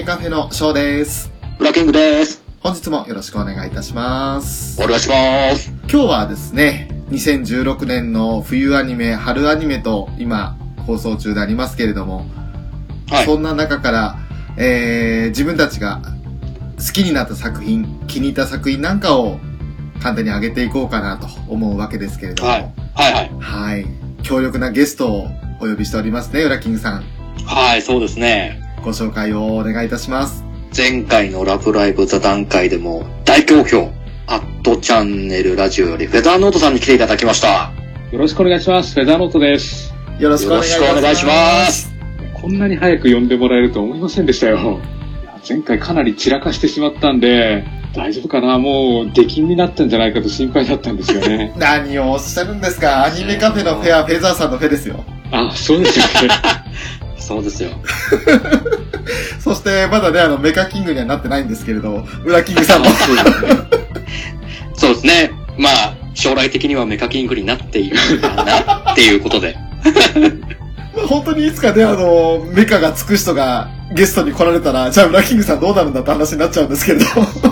メカフェのショーです。ブラキングです。本日もよろしくお願いいたします。お願いします。今日はですね、2016年の冬アニメ、春アニメと今放送中でありますけれども、はい。そんな中から、えー、自分たちが好きになった作品、気に入った作品なんかを簡単に上げていこうかなと思うわけですけれども、はい。はいはい。はい。強力なゲストをお呼びしておりますね、ウラキングさん。はい、そうですね。ご紹介をお願いいたします。前回のラブライブ座談会でも大好評。アットチャンネルラジオよりフェザーノートさんに来ていただきました。よろしくお願いします。フェザーノートです。よろしくお願いします。よろしくお願いします。こんなに早く呼んでもらえると思いませんでしたよ。いや前回かなり散らかしてしまったんで、大丈夫かな？もう出禁になったんじゃないかと心配だったんですよね。何をおっしゃるんですかアニメカフェのフェア、フェザーさんのフェですよ。あ、そうですよね。そうですよ。そして、まだね、あの、メカキングにはなってないんですけれど、ウラキングさんも。そうですね。そうですね。まあ、将来的にはメカキングになっているかなっていうことで。本当にいつかね、あの、メカがつく人がゲストに来られたら、じゃあウラキングさんどうなるんだって話になっちゃうんですけれど。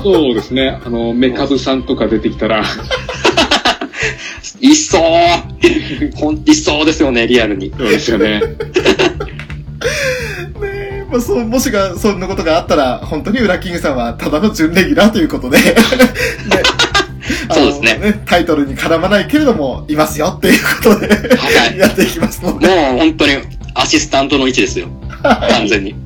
そうですね。あの、メカブさんとか出てきたら、いっそうほん、いっそうですよね、リアルに。そうですよね。ねまあ、そう、もしが、そんなことがあったら、本当にウラキングさんはただの準レギュラーということで、ね そうですねタイトルに絡まないけれども、いますよっていうことで、はいやっていきますので。もう本当にアシスタントの位置ですよ。完全に。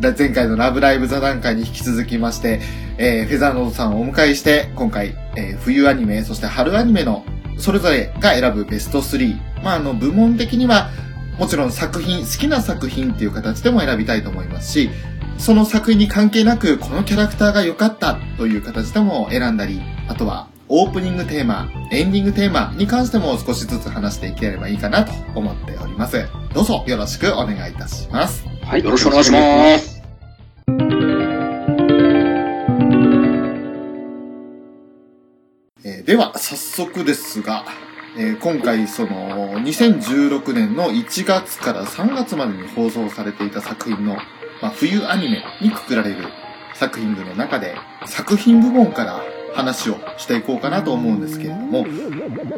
で前回のラブライブ座談会に引き続きまして、えーフェザーノートさんをお迎えして、今回、えー冬アニメ、そして春アニメの、それぞれが選ぶベスト3。まあ、あの、部門的には、もちろん作品、好きな作品っていう形でも選びたいと思いますし、その作品に関係なく、このキャラクターが良かったという形でも選んだり、あとは、オープニングテーマ、エンディングテーマに関しても少しずつ話していければいいかなと思っております。どうぞよろしくお願いいたします。はいよろしくお願いします。えーでは、早速ですが、えー今回、その、2016年の1月から3月までに放送されていた作品の、まあ、冬アニメにくくられる作品群の中で、作品部門から話をしていこうかなと思うんですけれども、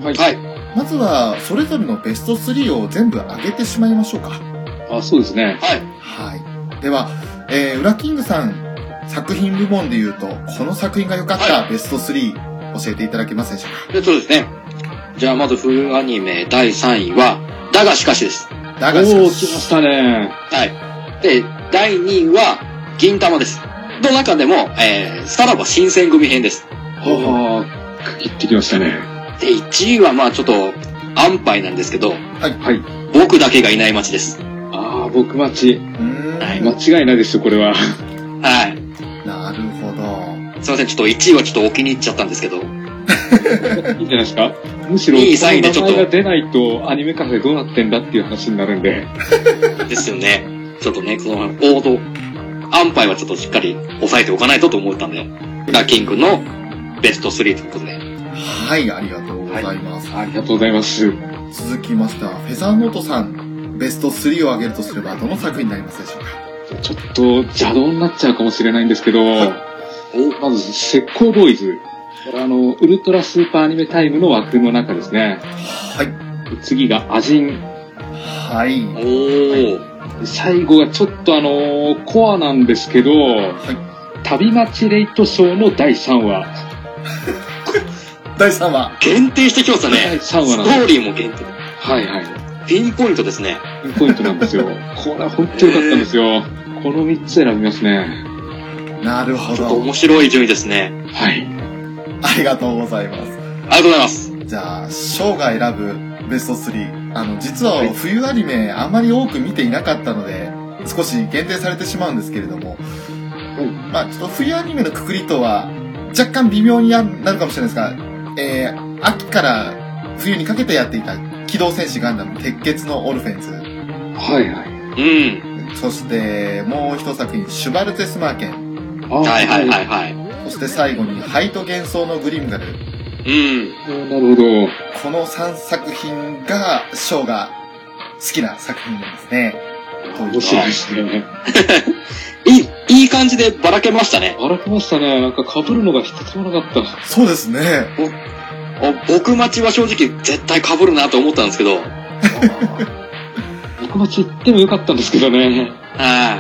はい。はい。まずは、それぞれのベスト3を全部上げてしまいましょうか。あ、そうですね。はい。はい。では、えー、ウラキングさん、作品部門で言うと、この作品が良かったベスト3、教えていただけますでしょうか？でそうですね。じゃあまず冬アニメ第3位は、だがしかしです。だがしかおー、来ましたね。はい。で、第2位は、銀玉です。の中でも、えー、さらば新選組編です。はあ、区切ってきましたね。で、1位はまあちょっと、安牌なんですけど、はい。僕だけがいない街です。ああ、僕待ち。うーんはい間違いないですよ、これは。はい。なるすいません、ちょっと1位はちょっとお気に入っちゃったんですけど。いいんじゃないですかむしろ、いいサインでちょっとこの名前が出ないとアニメカフェどうなってんだっていう話になるんで。ですよね。ちょっとね、その、王道、安牌はちょっとしっかり抑えておかないとと思ったんで、ラキングのベスト3ということで。はい、ありがとうございます。ありがとうございます。続きましては、フェザーノートさん、ベスト3を挙げるとすれば、どの作品になりますでしょうか？ちょっと邪道になっちゃうかもしれないんですけど、はいお、まず、石膏ボーイズ。これあの、ウルトラスーパーアニメタイムの枠の中ですね。はい。次がアジン。はい。おー。最後がちょっとあのコアなんですけど、旅待ちレイトショーの第3話。第3話。限定してきましたね。第3スト話なんです。ーリーも限定。はいはい。ピンポイントですね。ピンポイントなんですよ。これは本当に良かったんですよ。この3つ選びますね。なるほど。ちょっと面白い順位ですね。はい。ありがとうございます。ありがとうございます。じゃあ、ショーが選ぶベスト3。あの、実ははい冬アニメあまり多く見ていなかったので、少し限定されてしまうんですけれども、まあちょっと冬アニメのくくりとは若干微妙になるかもしれないですが、えー、秋から冬にかけてやっていた機動戦士ガンダム鉄血のオルフェンズ。はいはい。うん。そして、もう一作品、シュバルテスマーケン。あはいはいはいはい。そして最後に、ハイト幻想のグリムガル。うん。なるほど。この3作品が、ショーが好きな作品なんですね。面白いですね。いい、いい感じでばらけましたね。荒けましたね。なんか被るのが一つもなかった。そうですね。お僕待ちは正直絶対被るなと思ったんですけど。僕町行ってもよかったんですけどね。は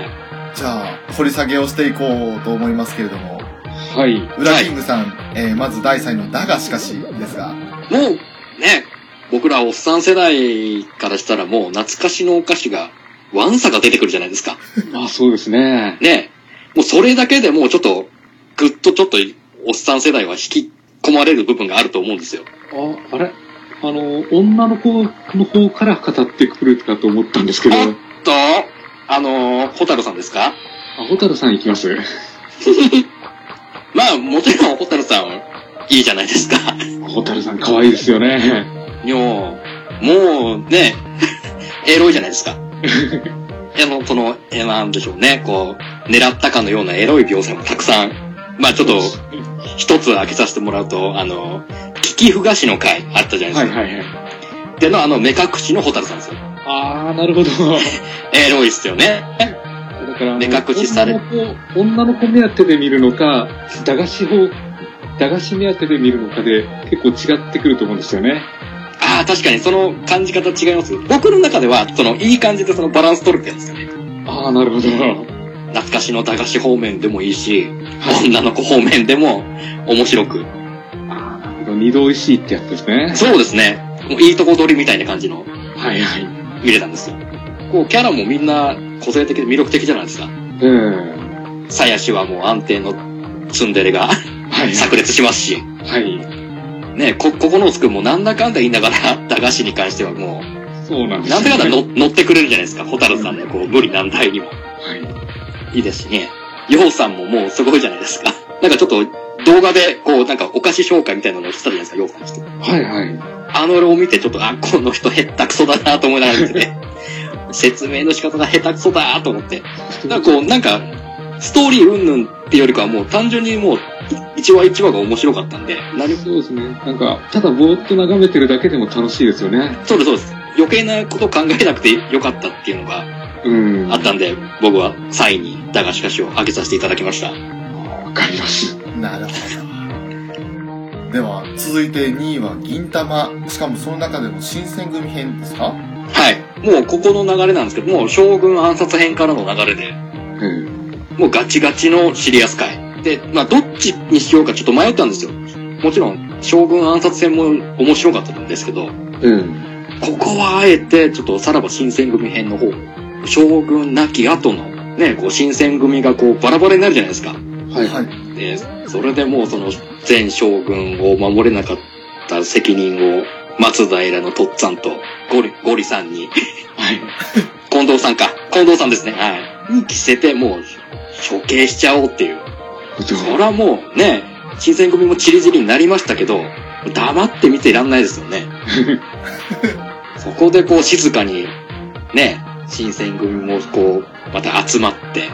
じゃあ、掘り下げをしていこうと思いますけれども、はい。ウラキングさん、えーまず第3位のだがしかしですが、い。もう、ね、僕らおっさん世代からしたらもう懐かしのお菓子が、ワンサが出てくるじゃないですか。まあそうですね。ね。もうそれだけでもうちょっと、ぐっとちょっと、おっさん世代は引き込まれる部分があると思うんですよ。あ、あれ？あの、女の子の方から語ってくるかと思ったんですけど、あ、と、あのー、ホタルさんですか？ホタルさん行きます まあ、もちろんホタルさん、いいじゃないですか。ホタルさん可愛いですよね。もう、もうね、エロいじゃないですか。あの、その、え、なんでしょうね、こう、狙ったかのようなエロい描写もたくさん、まあちょっと、一つ開けさせてもらうと、あの、聞きふがしの回あったじゃないですか。はいはいはい。での、あの、目隠しのホタルさんですよ。あー、なるほど。エロいっすよね。目隠しされ女の子、女の子目当てで見るのか、駄菓子方、駄菓子目当てで見るのかで結構違ってくると思うんですよね。ああ、確かにその感じ方違います。僕の中では、その、いい感じでそのバランス取れてるんですよね。あー、なるほど。懐かしの駄菓子方面でもいいし、女の子方面でも面白く。あー、なるほど。二度美味しいってやつですね。そうですね。もういいとこ取りみたいな感じのはいはい。見れたんですよ。こう、キャラもみんな個性的で魅力的じゃないですか。うん。さやしはもう安定のツンデレがはい。炸裂しますし、はい。ね、こ、ここのつくんもなんだかんだ言いながら、駄菓子に関してはもう、そうなんですなんだかんだ乗乗ってくれるじゃないですか。ホタルさんのこう、無理難題にも。はい。いいですしね。ヨウさんももうすごいじゃないですか。なんかちょっと動画で、こう、なんかお菓子紹介みたいなのをしたじゃないですか、ヨウさんして。はいはい。あのを見てちょっと、あ、この人へったくそだなと思いながら見てて、説明の仕方が下手くそだと思って。なんかこう、なんか、ストーリー云々っていうよりかはもう単純にもう、一話一話が面白かったんで、何そうですね。なんか、ただぼーっと眺めてるだけでも楽しいですよね。そうですそうです。余計なこと考えなくてよかったっていうのがうん。あったんで、僕は3位に、だがしかしを挙げさせていただきました。わかります。なるほど。では、続いて2位は銀玉。しかもその中でも新選組編ですか？はい。もうここの流れなんですけど、もう将軍暗殺編からの流れで、うん。もうガチガチのシリアス回。で、まあどっちにしようかちょっと迷ったんですよ。もちろん、将軍暗殺戦も面白かったんですけど、うん。ここはあえて、ちょっとさらば新選組編の方、将軍亡き後の、ね、こう新選組がこうバラバラになるじゃないですか。はい。はい。で、それでもうその前将軍を守れなかった責任を松平のとっつぁんとゴリ、ゴリさんに、はい。近藤さんか、近藤さんですね、はい。に着せてもう処刑しちゃおうっていう。それはもうね、新選組もチリチリになりましたけど、黙って見ていらんないですよね。そこでこう静かに、ね、新選組もこう、また集まって、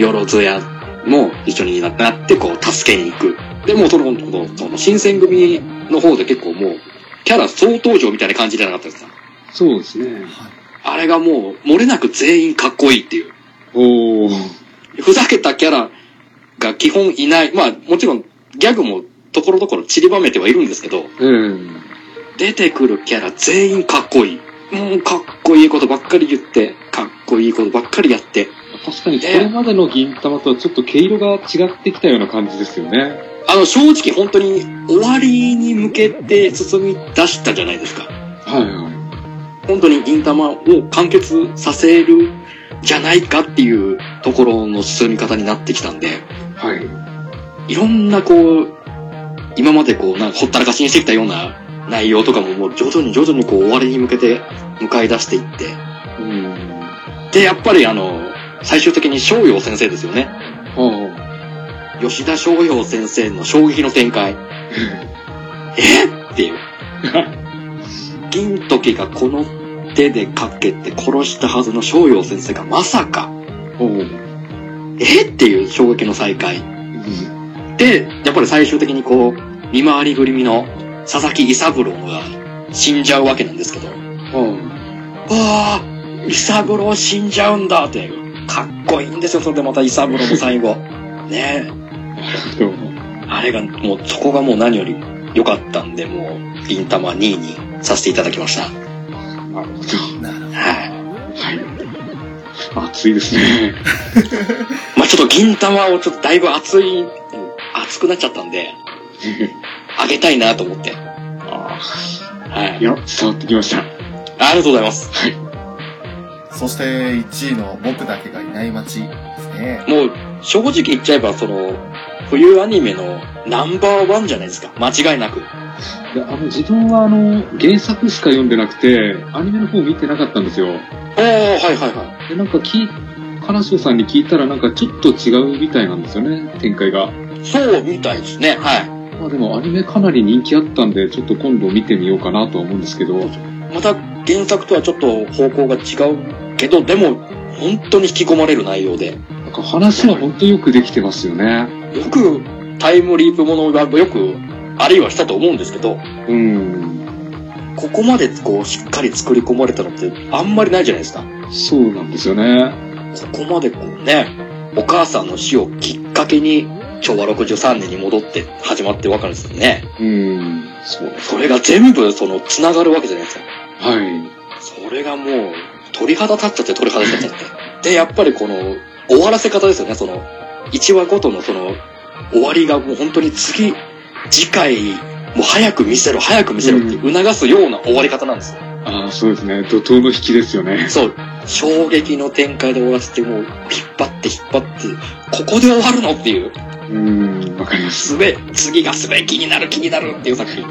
よろずやも一緒になって、こう、助けに行く。でもその、その、その新選組の方で結構もう、キャラ総登場みたいな感じじゃなかったですか？そうですね。あれがもう、漏れなく全員かっこいいっていう。おー。ふざけたキャラが基本いない。まあ、もちろん、ギャグもところどころ散りばめてはいるんですけど、うん。出てくるキャラ全員かっこいい。もうかっこいいことばっかり言って、かっこいいことばっかりやって。確かにこれまでの銀玉とはちょっと毛色が違ってきたような感じですよね。あの、正直本当に終わりに向けて進み出したじゃないですか。はいはい。本当に銀玉を完結させるじゃないかっていうところの進み方になってきたんで、はい。いろんなこう、今までこう、なんかほったらかしにしてきたような内容とかももう徐々に徐々にこう終わりに向けて向かい出していって、うん。で、やっぱりあの、最終的に翔陽先生ですよね。あ吉田翔陽先生の衝撃の展開。え？っていう。銀時がこの手でかけて殺したはずの翔陽先生がまさか。え？っていう衝撃の再会。うん。で、やっぱり最終的にこう、見回りぐるみの佐々木伊三郎が死んじゃうわけなんですけど、あああ、伊三郎死んじゃうんだって。かっこいいんですよ、それでまた伊三郎の最後。ねえ。あ。なるほど。あれが、もうそこがもう何より良かったんで、もう、銀玉2位にさせていただきました。なるほど。なるほど。はい。はい。熱いですね。まあちょっと銀玉をちょっとだいぶ熱い、熱くなっちゃったんで、あげたいなと思って。あはい。いや、伝わってきました。ありがとうございます。そして1位の僕だけがいない街ですね。もう、正直言っちゃえば、その、冬アニメのナンバーワンじゃないですか。間違いなく。いや、あの、自分はあの、原作しか読んでなくて、アニメの方見てなかったんですよ。おー、はいはいはで、なんか聞い、金城さんに聞いたらなんかちょっと違うみたいなんですよね、展開が。い。そうみたいですね。はい。まあでもアニメかなり人気あったんで、ちょっと今度見てみようかなとは思うんですけど。また原作とはちょっと方向が違うけど、でも、本当に引き込まれる内容で。なんか話は本当よくできてますよね。よくタイムリープものがよくあるいはしたと思うんですけど、うん。ここまでこうしっかり作り込まれたのってあんまりないじゃないですか。そうなんですよね。ここまでこうね、お母さんの死をきっかけに昭和63年に戻って始まってわかるんですよね。うん。そう。それが全部その繋がるわけじゃないですか。はい。それがもう鳥肌立っちゃって鳥肌立っちゃって。で、やっぱりこの終わらせ方ですよね。その1話ごとのその終わりがもう本当に次、次回もう早く見せろ、早く見せろって促すような終わり方なんですよ。ああ、そうですね。怒涛の引きですよね。そう。衝撃の展開で終わらせて、もう、引っ張って引っ張って、ここで終わるのっていう、うん、わかります。すべ、次がすべ気になる気になるっていう作品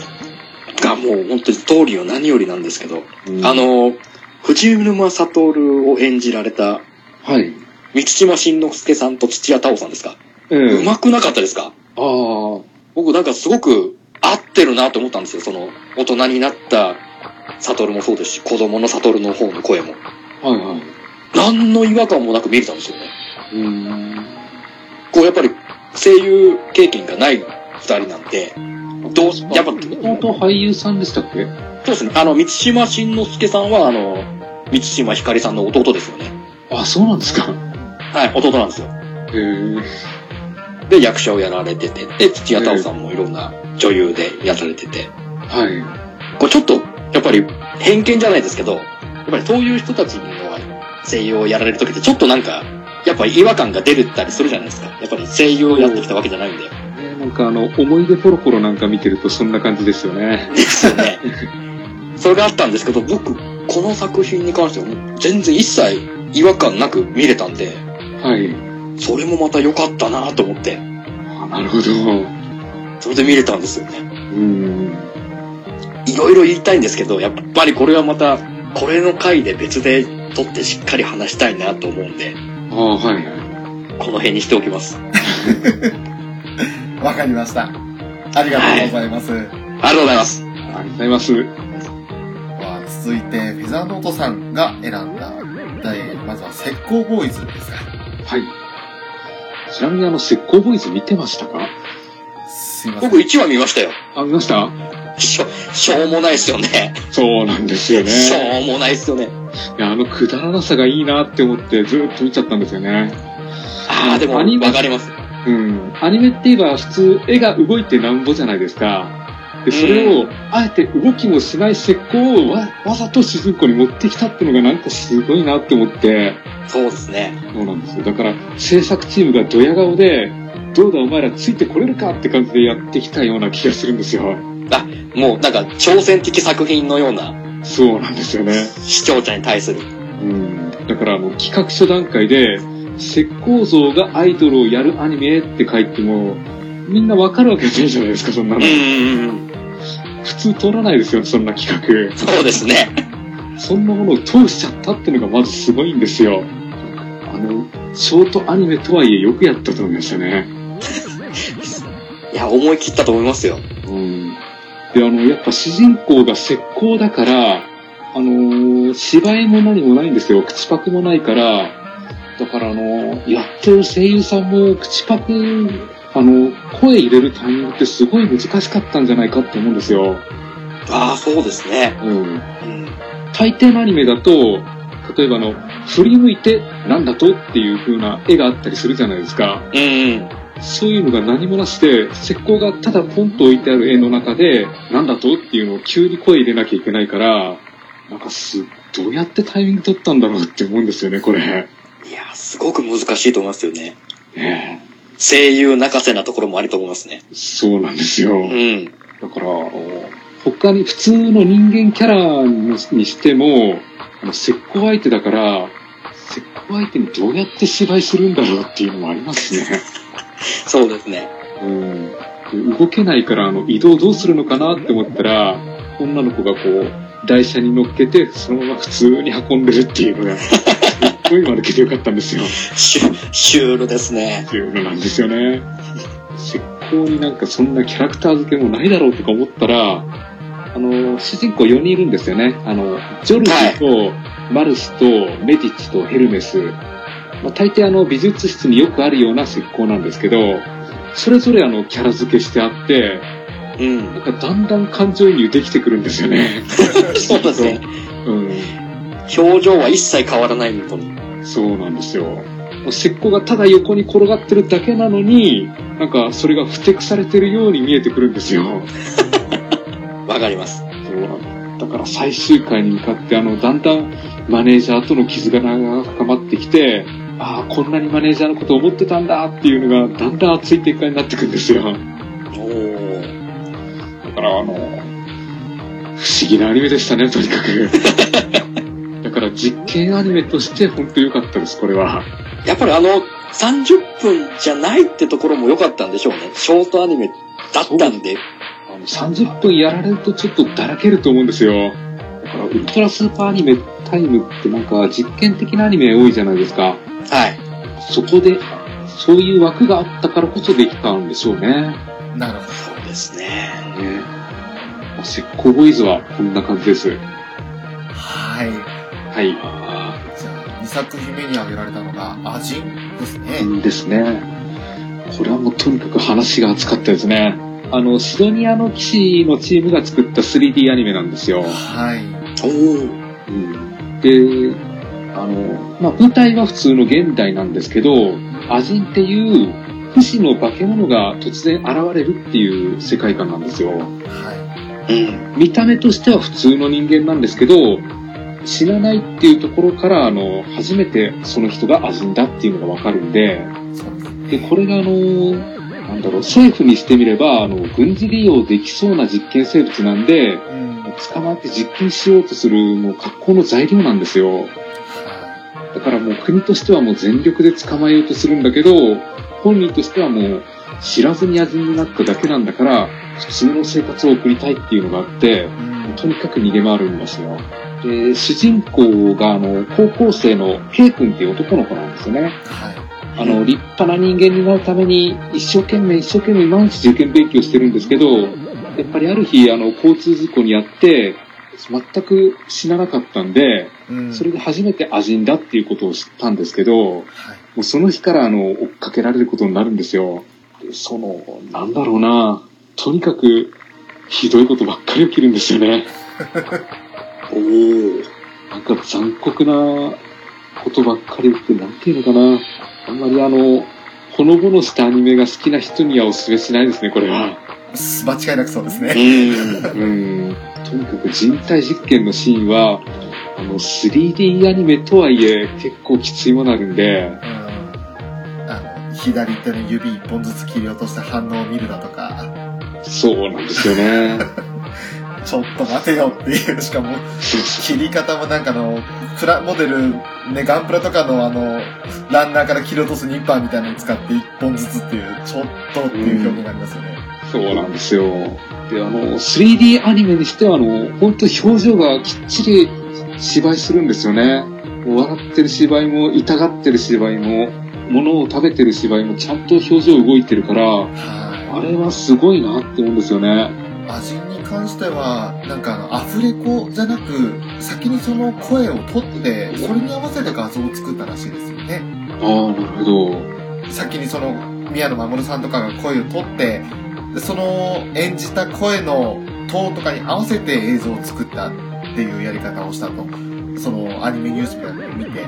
がもう本当にストーリーは何よりなんですけど、うんあ、の、藤沼悟を演じられた、はい。三島慎之介さんと土屋太鳳さんですか、ええうまくなかったですか？ああ、僕なんかすごく合ってるなと思ったんですよ。その、大人になった悟もそうですし、子供の悟の方の声も。はいはい。何の違和感もなく見れたんですよね。うん。こうやっぱり声優経験がない二人なんで、どう、やっぱ、そう弟俳優さんでしたっけ？ですね。あの、三島慎之介さんは、あの、三島ひかりさんの弟ですよね。あ、そうなんですか。はい、弟なんですよ。へえ。で、役者をやられてて、で、土屋太鳳さんもいろんな女優でやられてて、はい。これちょっと、やっぱり偏見じゃないですけど、やっぱりそういう人たちの声優をやられるときってちょっとなんか、やっぱり違和感が出るったりするじゃないですか。やっぱり声優をやってきたわけじゃないんで。ねなんかあの、思い出ポロポロなんか見てるとそんな感じですよね。ですよね。それがあったんですけど、僕、この作品に関してはもう全然一切違和感なく見れたんで、はい。それもまた良かったなと思って、あなるほど。それで見れたんですよね。うん。いろいろ言いたいんですけど、やっぱりこれはまた、これの回で別で撮ってしっかり話したいなと思うんで、ああ、はいはい。この辺にしておきます。わかりました。ありがとうございます。ありがとうございます。ありがとうございます。は続いて、フェザーノートさんが選んだ、第まずは石膏ボーイズですか。はい。ちなみにあの、石膏ボーイズ見てましたか？すいません。僕1話見ましたよ。あ、見ました？しょ、しょうもないっすよね。そうなんですよね。しょうもないっすよね。いや、あのくだらなさがいいなって思ってずっと見ちゃったんですよね。ああ、でも、アニメわかります。うん。アニメって言えば普通絵が動いてなんぼじゃないですか。で、それを、あえて動きもしない石膏をわわざと主人公に持ってきたってのがなんかすごいなって思って、そうですね。そうなんですよ。だから、制作チームがドヤ顔で、どうだお前らついてこれるかって感じでやってきたような気がするんですよ。もう、なんか、挑戦的作品のようなそうなんですよね。視聴者に対する。うん。だから、あの、企画書段階で、石膏像がアイドルをやるアニメって書いても、みんなわかるわけないじゃないですか、そんなの。普通通らないですよ、そんな企画。そうですね。そんなものを通しちゃったっていうのがまずすごいんですよ。あの、ショートアニメとはいえよくやったと思いましたね。いや、思い切ったと思いますよ。うん。で、あの、やっぱ主人公が石膏だから、あのー芝居も何もないんですよ。口パクもないから、だからあのやってる声優さんも口パク、あの、声入れるタイミングってすごい難しかったんじゃないかって思うんですよ。ああ、そうですね。うん。うん。大抵のアニメだと、例えばあの、振り向いてなんだとっていう風な絵があったりするじゃないですか。うんうん。そういうのが何もなしで、石膏がただポンと置いてある絵の中で、なんだとっていうのを急に声入れなきゃいけないから、なんかす、どうやってタイミング取ったんだろうって思うんですよね、これ。ねいや、すごく難しいと思いますよね。え声優泣かせなところもありと思いますね。そうなんですよ。うん。だから、他に普通の人間キャラにしても、あの石膏相手だから、石膏相手にどうやって芝居するんだろうっていうのもありますね。そうですね。うん。で動けないから、あの、移動どうするのかなって思ったら、女の子がこう、台車に乗っけて、そのまま普通に運んでるっていうのが、すっごい丸けてよかったんですよ。シュシュールですねっ。ていうのなんですよね。石膏になんかそんなキャラクター付けもないだろうとか思ったら、あの、主人公4人いるんですよね。あの、ジョルジと、マルスと、メディッチとヘルメス。まあ、大抵あの、美術室によくあるような石膏なんですけど、それぞれあの、キャラ付けしてあって、うん。なんかだんだん感情移入できてくるんですよね。そうですね。うん。表情は一切変わらないのと。そうなんですよ。石膏がただ横に転がってるだけなのに、なんかそれがふてくされてるように見えてくるんですよ。わかります。そうだから最終回に向かって、あの、だんだんマネージャーとの絆が深まってきて、ああ、こんなにマネージャーのことを思ってたんだっていうのが、だんだん熱い展開になってくるんですよ。おー。だから、あの、不思議なアニメでしたね、とにかく。だから実験アニメとして本当良かったです、これは。やっぱりあの、30分じゃないってところも良かったんでしょうね。ショートアニメだったんで。あの30分やられるとちょっとだらけると思うんですよ。だから、ウルトラスーパーアニメタイムってなんか実験的なアニメ多いじゃないですか。はい。そこで、そういう枠があったからこそできたんでしょうね。なるほそうですね。ねまあ石膏ボーイズはこんな感じです。ど。はい。はい。じゃあ、2作品目に挙げられたのが、アジンですね。ですね。これはもうとにかく話が熱かったですね。あの、シドニアの騎士のチームが作った 3D アニメなんですよ。はい。おー。うんで、あの、まあ、舞台は普通の現代なんですけど、アジンっていう不死の化け物が突然現れるっていう世界観なんですよ。はうん。見た目としては普通の人間なんですけど、死なないっていうところから、あの、初めてその人がアジンだっていうのがわかるんで。で、これがあの、なんだろう、政府にしてみれば、あの、軍事利用できそうな実験生物なんで、うん。捕まって実験しようとする、もう格好の材料なんですよ。はだからもう国としてはもう全力で捕まえようとするんだけど、本人としてはもう知らずに味になっただけなんだから、普通の生活を送りたいっていうのがあって。とにかく逃げ回るんですよ。で、主人公があの、高校生の K 君っていう男の子なんですよね。はい。あの、立派な人間になるために、一生懸命一生懸命毎日受験勉強してるんですけど、やっぱりある日、あの、交通事故にあって、全く死ななかったんで、うん。それで初めてアジンだっていうことを知ったんですけど、もはい。うその日からあの、追っかけられることになるんですよ。でその、なんだろうな、とにかく、ひどいことばっかり起きるんですよね。おー。なんか残酷なことばっかりって、なんていうのかな。あんまりあの、ほのぼのしたアニメが好きな人にはお勧めしないですね、これは。間違いなくそうですうね。ん。うん。とにかく人体実験のシーンは、あの、3D アニメとはいえ、結構きついものあるんで、うん。あの、左手の指一本ずつ切り落として反応を見るだとか、そうなんですよね。ちょっと待てよっていう、しかも、切り方もなんかあの、プラモデル、ね、ガンプラとかのあの、ランナーから切り落とすニッパーみたいなのを使って一本ずつっていう、ちょっとっていう表現がありますよね。そうなんですよ。で、あの、3D アニメにしては、あの、本当表情がきっちり芝居するんですよね。笑ってる芝居も、痛がってる芝居も、物を食べてる芝居も、ちゃんと表情動いてるから、はあれはすごいなって思うんですよね。い。味に関しては、なんかあの、アフレコじゃなく、先にその声を取って、それに合わせて画像を作ったらしいですよね。ああ、なるほど。先にその、宮野真守さんとかが声を取って、でその演じた声のトーンとかに合わせて映像を作ったっていうやり方をしたと。そのアニメニュースみたいなのを見て、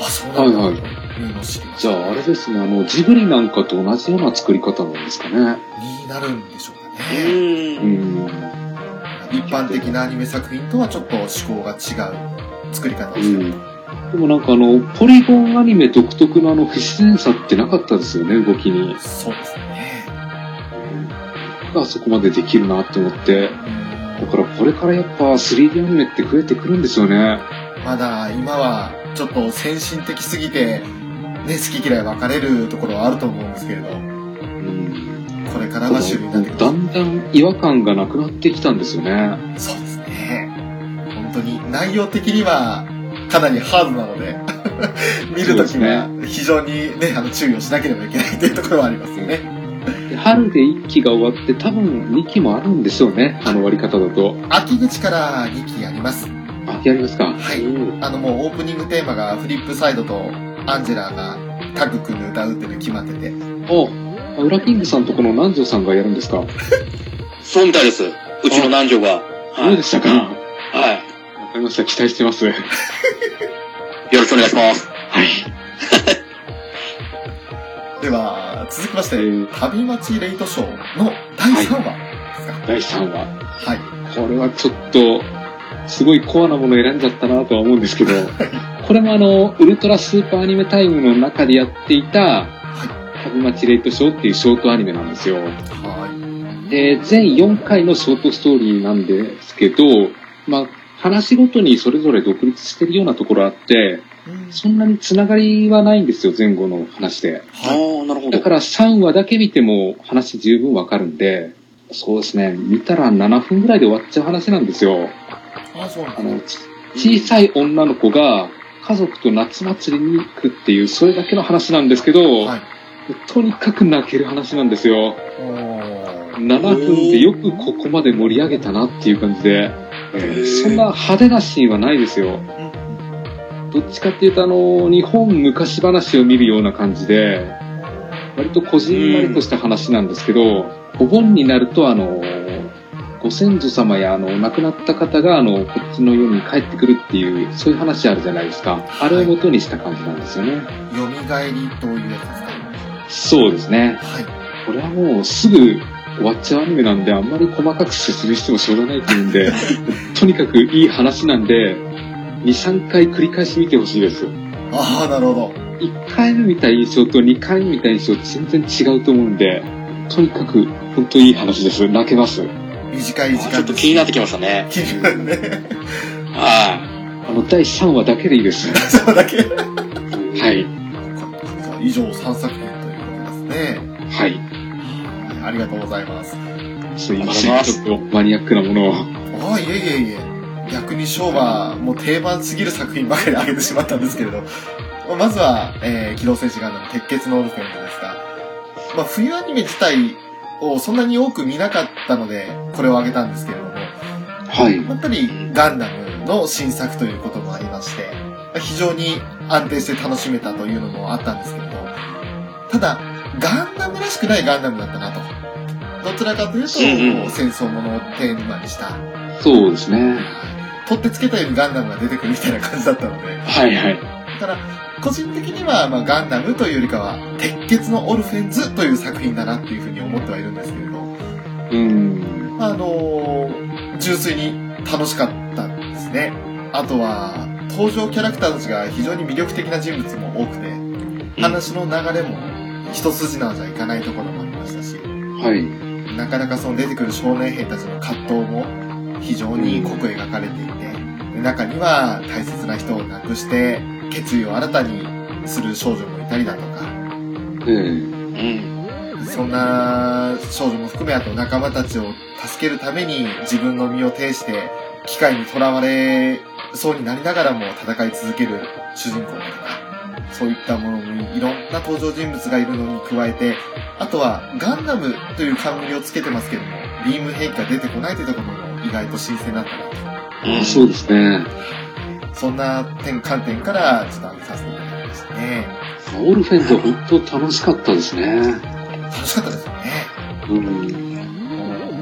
あ、そうなんだ、はいはいうのを知りました。じゃあ、あれですね、あの、ジブリなんかと同じような作り方なんですかね。になるんでしょうかう。ね。うんん。一般的なアニメ作品とはちょっと思考が違う作り方をうしてるん。でもなんかあの、ポリゴンアニメ独特のあの不自然さってなかったですよね、動きに。と。そうですね。がそこまでできるなって思って。だからこれからやっぱ 3D アニメって増えてくるんですよね。まだ今はちょっと先進的すぎて、ね、好き嫌い分かれるところはあると思うんですけれど、うん。これからが主流になってくる。だんだん違和感がなくなってきたんですよね。そうですね。本当に内容的にはかなりハードなので、見るときは非常にね、あの注意をしなければいけないというところはありますよね。で春で1期が終わって多分2期もあるんでしょうね。あの終わり方だと。秋口から2期やります。あ、やりますか。はいうんあのもうオープニングテーマがフリップサイドとアンジェラがタッグ組んで歌うっていうの決まってて、あ、ウラキングさんとこの南條さんがやるんですか？そうみたいです。うちの男女が。はい。どうでしたかわはかりました。期待してます。はい。い。よろしくお願いします。では、続きまして、旅待ちレイトショーの第3話ですか。第3話。はい。これはちょっと、すごいコアなもの選んじゃったなとは思うんですけど、これもあの、ウルトラスーパーアニメタイムの中でやっていた、は旅待ちレイトショーっていうショートアニメなんですよ。い。はい。で、全4回のショートストーリーなんですけど、まあ、話ごとにそれぞれ独立してるようなところあって、うんそんなにつながりはないんですよ、前後の話で。あはい。あ、なるほど。だから3話だけ見ても話十分わかるんで、そうですね、見たら7分ぐらいで終わっちゃう話なんですよ。あ、そうな小さい女の子が家族と夏祭りに行くっていう、それだけの話なんですけど、ね。はい。とにかく泣ける話なんですよ。7分でよくここまで盛り上げたなっていう感じで、えそんな派手なシーンはないですよ。どっちかっていうとあの、日本昔話を見るような感じで、割とこじんまりとした話なんですけど、お盆になるとあの、ご先祖様やあの、亡くなった方があの、こっちの世に帰ってくるっていう、そういう話あるじゃないですか。あれを元にした感じなんですよね。蘇りというやつですか？そうですね。はい。これはもうすぐ終わっちゃうアニメなんで、あんまり細かく説明してもしょうがないと思うんで、とにかくいい話なんで、2、3回繰り返し見てほしいです。ああ、なるほど。1回目見た印象と2回目見た印象全然違うと思うんで、とにかく本当にいい話です。泣けます。短い時間ちょっと気になってきましたね。気になるね。はあの、第3話だけでいいです。そうだけ。はい。以上3作品ね。はい。ありがとうございます。すいません。ちょっとマニアックなものを。ああ、いえいえいえ。逆に昭和、もう定番すぎる作品ばかり挙げてしまったんですけれど。まあまずは、えー、機動戦士ガンダム鉄血のオルフェンズですが、まあ、冬アニメ自体をそんなに多く見なかったので、これを挙げたんですけれども、はい。やっぱりガンダムの新作ということもありまして、非常に安定して楽しめたというのもあったんですけれど、ただ、ガンダムらしくないガンダムだったなと。どちらかというと、戦争ものをテーマにした、そうですね。取ってつけたようにガンダムが出てくるみたいな感じだったので、はいはい。だから、個人的には、まあ、ガンダムというよりかは、鉄血のオルフェンズという作品だなっていうふうに思ってはいるんですけれど、うん。あのー純粋に楽しかったんですね。あとは、登場キャラクターたちが非常に魅力的な人物も多くて、話の流れも一筋縄じゃいかないところもありましたし、はい。なかなかその出てくる少年兵たちの葛藤も非常に濃く描かれていて、で中には大切な人を亡くして決意を新たにする少女もいたりだとか、ええうん。そんな少女も含めあと仲間たちを助けるために自分の身を挺して機械に囚われそうになりながらも戦い続ける主人公だとか、そういったものにいろんな登場人物がいるのに加えて、あとはガンダムという冠をつけてますけども、ビーム兵器が出てこないというところも意外と新鮮だったなと。うん。そうですね。そんな点、観点からちょっと挙げさせていただきましたね。オルフェンズは本当楽しかったですね。楽しかったですよね。うん。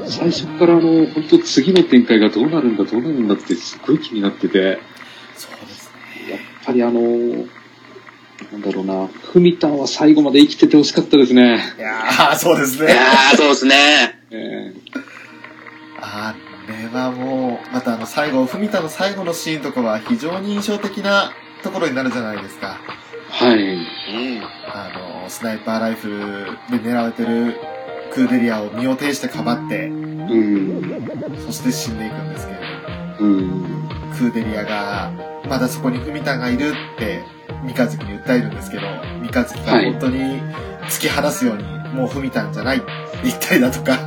最初からあの、本当次の展開がどうなるんだ、どうなるんだってすごい気になってて、そうですね。やっぱりあの、なんだろうな、フミタンは最後まで生きててほしかったですね。いやー、そうですね。いやー、そうですね。えあれはもう、またあの最後、文田の最後のシーンとかは非常に印象的なところになるじゃないですか。ーはい。うん。あの、スナイパーライフルで狙われてるクーデリアを身を挺してかばって、うん。そして死んでいくんですけれど、うん。クーデリアが、まだそこに文田がいるって、三日月に訴えるんですけど、三日月が本当に突き放すように、もう文田じゃない？って言ったりだとか、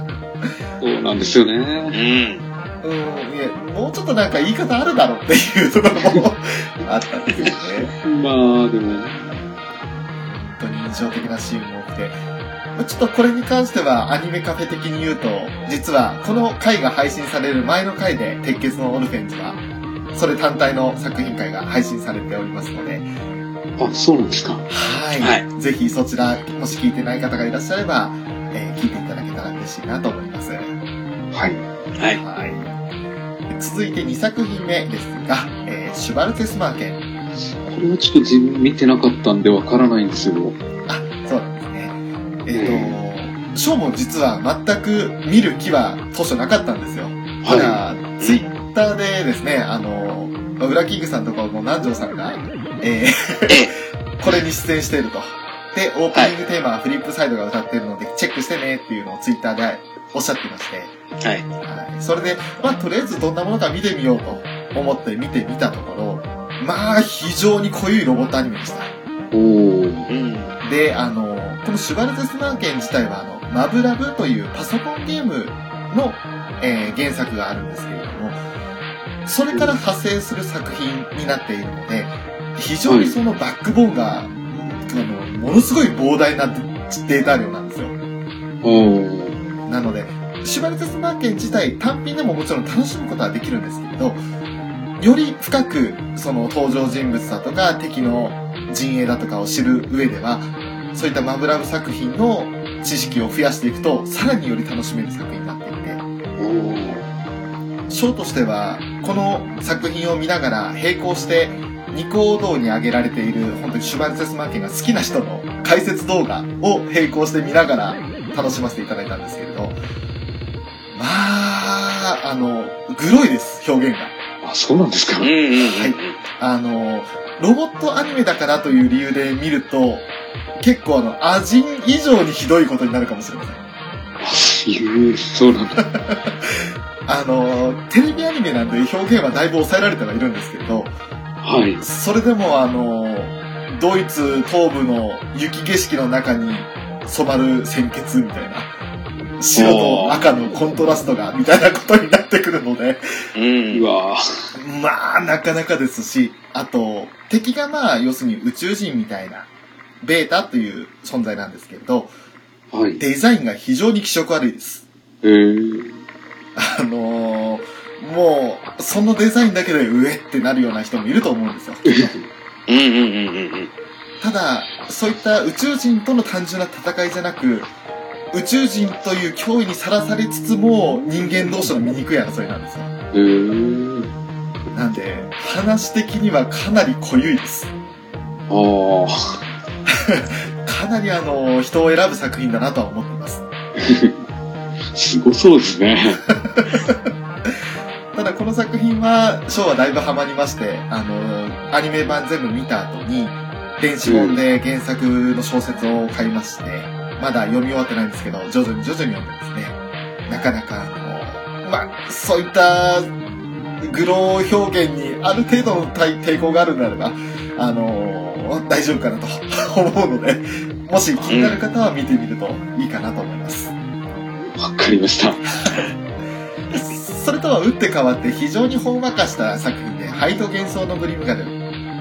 そうなんですようね。ん。うん、いや、もうちょっとなんか言い方あるだろうっていうところもあったんですよね。まあ、でも、本当に印象的なシーンも多くて、まあちょっとこれに関してはアニメカフェ的に言うと、実はこの回が配信される前の回で、鉄血のオルフェンズは、それ単体の作品会が配信されておりますので、あ、そうなんですか。はい。はぜひそちら、もし聞いてない方がいらっしゃれば、えー聞いていただけたら嬉しいなと思います。はい。はい。はい。続いて2作品目ですが、えーシュバルテスマーケン。これはちょっと自分見てなかったんでわからないんですよ。あ、そうなんですね。えっ、と、ショーも実は全く見る気は当初なかったんですよ。ただ、ツイッターでですね、あの、ウラキングさんとかも南條さんが、えーこれに出演していると。で、オープニングテーマはフリップサイドが歌ってるので、チェックしてねっていうのをツイッターでおっしゃってまして、はい。はい。それで、まあ、とりあえずどんなものか見てみようと思って見てみたところ、まあ、非常に濃いロボットアニメでした。おー。うん。で、あの、このシュバルテスマーケン自体は、あの、マブラブというパソコンゲームの、えー原作があるんですけれども、それから派生する作品になっているので、非常にそのバックボーンが、あの、ものすごい膨大なデータ量なんですよ。なので、シュバルテスマーケン自体単品でももちろん楽しむことはできるんですけれど、より深くその登場人物だとか敵の陣営だとかを知る上では、そういったマブラブ作品の知識を増やしていくと、さらにより楽しめる作品になっていて。ショーとしては、この作品を見ながら並行して、ニコ動に上げられている、本当にシュバルテスマーケンが好きな人の解説動画を並行して見ながら楽しませていただいたんですけれど、まあ、あの、グロいです、表現が。あ、そうなんですか？はいあの、ロボットアニメだからという理由で見ると、結構あの、アジン以上にひどいことになるかもしれません。あ、いう、そうなんだ。あの、テレビアニメなんで表現はだいぶ抑えられてはいるんですけれど、はい。それでもあの、ドイツ東部の雪景色の中に染まる鮮血みたいな、白と赤のコントラストが、みたいなことになってくるので、うん。うわまあ、なかなかですし、あと、敵がまあ、要するに宇宙人みたいな、ベータという存在なんですけれど、はい。デザインが非常に気色悪いです。えー、あのーもう、そのデザインだけで上ってなるような人もいると思うんですよ。うんうんうんうんうん。ただ、そういった宇宙人との単純な戦いじゃなく、宇宙人という脅威にさらされつつも、人間同士の醜い争いなんですよ。えー、なんで、話的にはかなり濃ゆいです。ああ、かなりあの、人を選ぶ作品だなとは思っています。すごそうですね。ただこの作品は、ショーはだいぶハマりまして、あの、アニメ版全部見た後に、電子本で原作の小説を買いまして、まだ読み終わってないんですけど、徐々に徐々に読んでですね、なかなかあの、まあ、そういった、グロー表現にある程度の対抵抗があるんであれば、あの、大丈夫かなと 思うので、もし気になる方は見てみるといいかなと思います。わかりました。それとは打って変わって非常にほんわかした作品で、ハイト幻想のブリムガル。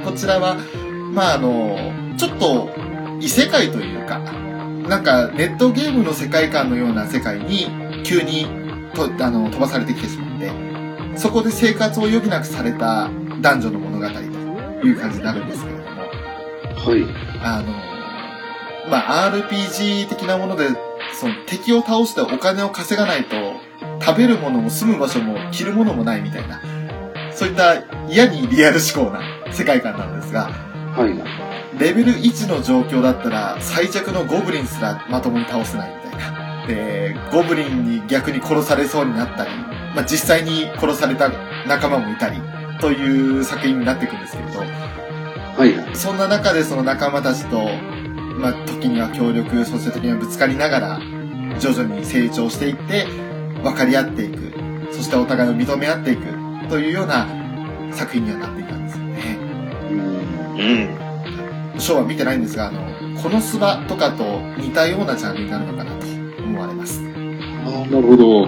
こちらは、まああの、ちょっと異世界というか、なんかネットゲームの世界観のような世界に急にとあの飛ばされてきてしまって、そこで生活を余儀なくされた男女の物語という感じになるんですけれども、はい。あの、まあ、RPG 的なもので、その敵を倒してお金を稼がないと、食べるものも住む場所も着るものもないみたいな、そういった嫌にリアル思考な世界観なんですが、はい。レベル1の状況だったら最弱のゴブリンすらまともに倒せないみたいな。で、ゴブリンに逆に殺されそうになったり、まあ、実際に殺された仲間もいたり、という作品になっていくんですけれど、はい。そんな中でその仲間たちと、まあ、時には協力、そして時にはぶつかりながら、徐々に成長していって、分かり合っていく。そしてお互いを認め合っていく。というような作品にはなっていたんですよね。うん。ショーは見てないんですが、あの、このスバとかと似たようなジャンルになるのかなと思われます。ああ、なるほど。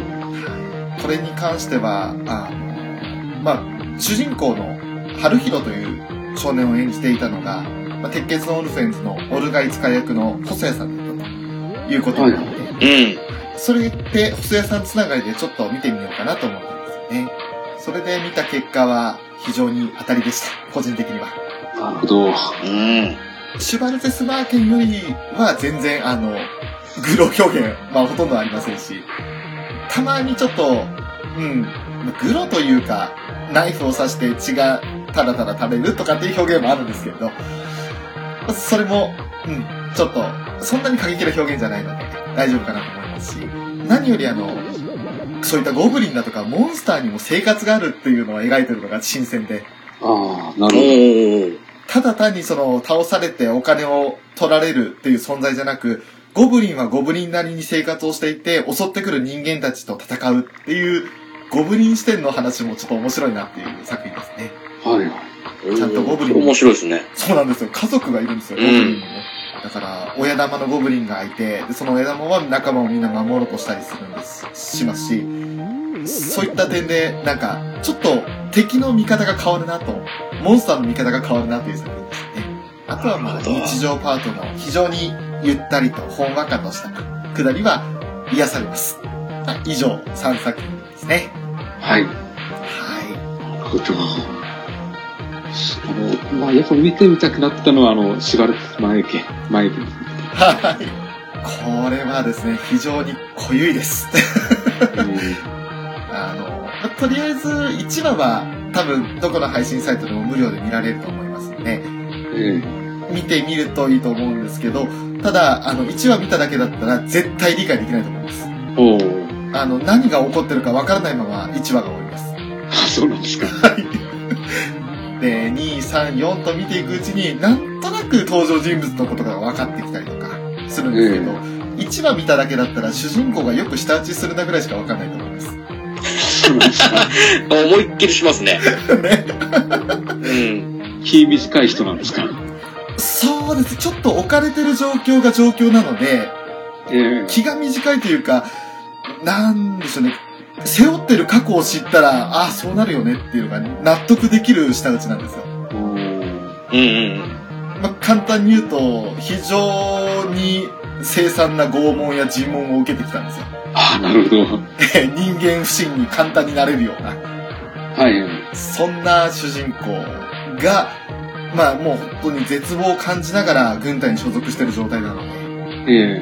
これに関しては、あの、まあ、主人公の春広という少年を演じていたのが、まあ、鉄血のオルフェンズのオルガイ使い役の細谷さんだったということなので、うん。それで細谷さんつながりでちょっと見てみようかなと思ったんですよね。それで見た結果は非常に当たりでした。個人的には。なるほど。うん。シュバルゼスマーケンよりは全然あの、グロ表現、まあほとんどありませんし、たまにちょっと、うん、グロというか、ナイフを刺して血がただただ食べるとかっていう表現もあるんですけれど、それも、うん、ちょっと、そんなに過激な表現じゃないので、大丈夫かなと思いますし、何よりあの、そういったゴブリンだとかモンスターにも生活があるっていうのを描いてるのが新鮮で、ああ、なおるー。ただ単にその倒されてお金を取られるっていう存在じゃなく、ゴブリンはゴブリンなりに生活をしていて、襲ってくる人間たちと戦うっていう、ゴブリン視点の話もちょっと面白いなっていう作品ですね。ほど。はいはい。ちゃんとゴブリン面白いですね。そうなんですよ。家族がいるんですよ、うんゴブリンにも。だから、親玉のゴブリンがいて、でその親玉は仲間をみんな守ろうとしたりするんです、しますし、そういった点で、なんか、ちょっと敵の見方が変わるなと、モンスターの見方が変わるなという作品ですね。あとはまあ、日常パートの非常にゆったりとほんわかとしたくだりは癒されます。まあ以上、3作品ですね。はい。はなるほど。あの、まあ、やっぱ見てみたくなったのは、あの、しばらく前け、前け。い。はい。これはですね、非常に濃ゆいです。あの、まとりあえず1話は多分どこの配信サイトでも無料で見られると思いますので、え見てみるといいと思うんですけど、ただ、あの、1話見ただけだったら絶対理解できないと思います。えおお。あの、何が起こってるかわからないまま1話が終わります。あ、そうなんですか。で、2、3、4と見ていくうちに、なんとなく登場人物のことが分かってきたりとかするんですけど、1話見ただけだったら主人公がよく舌打ちするなぐらいしか分かんないと思います。思いっきりしますね。ね。うん。気短い人なんですか？そうです。ちょっと置かれてる状況が状況なので、ええ気が短いというか、なんでしょうね。背負ってる過去を知ったら、ああ、そうなるよねっていうのが納得できる舌打ちなんですよ。うんうんうん。まあ、簡単に言うと、非常に凄惨な拷問や尋問を受けてきたんですよ。ああ、なるほど。で人間不信に簡単になれるような、はい。そんな主人公が、まあもう本当に絶望を感じながら軍隊に所属してる状態なので、え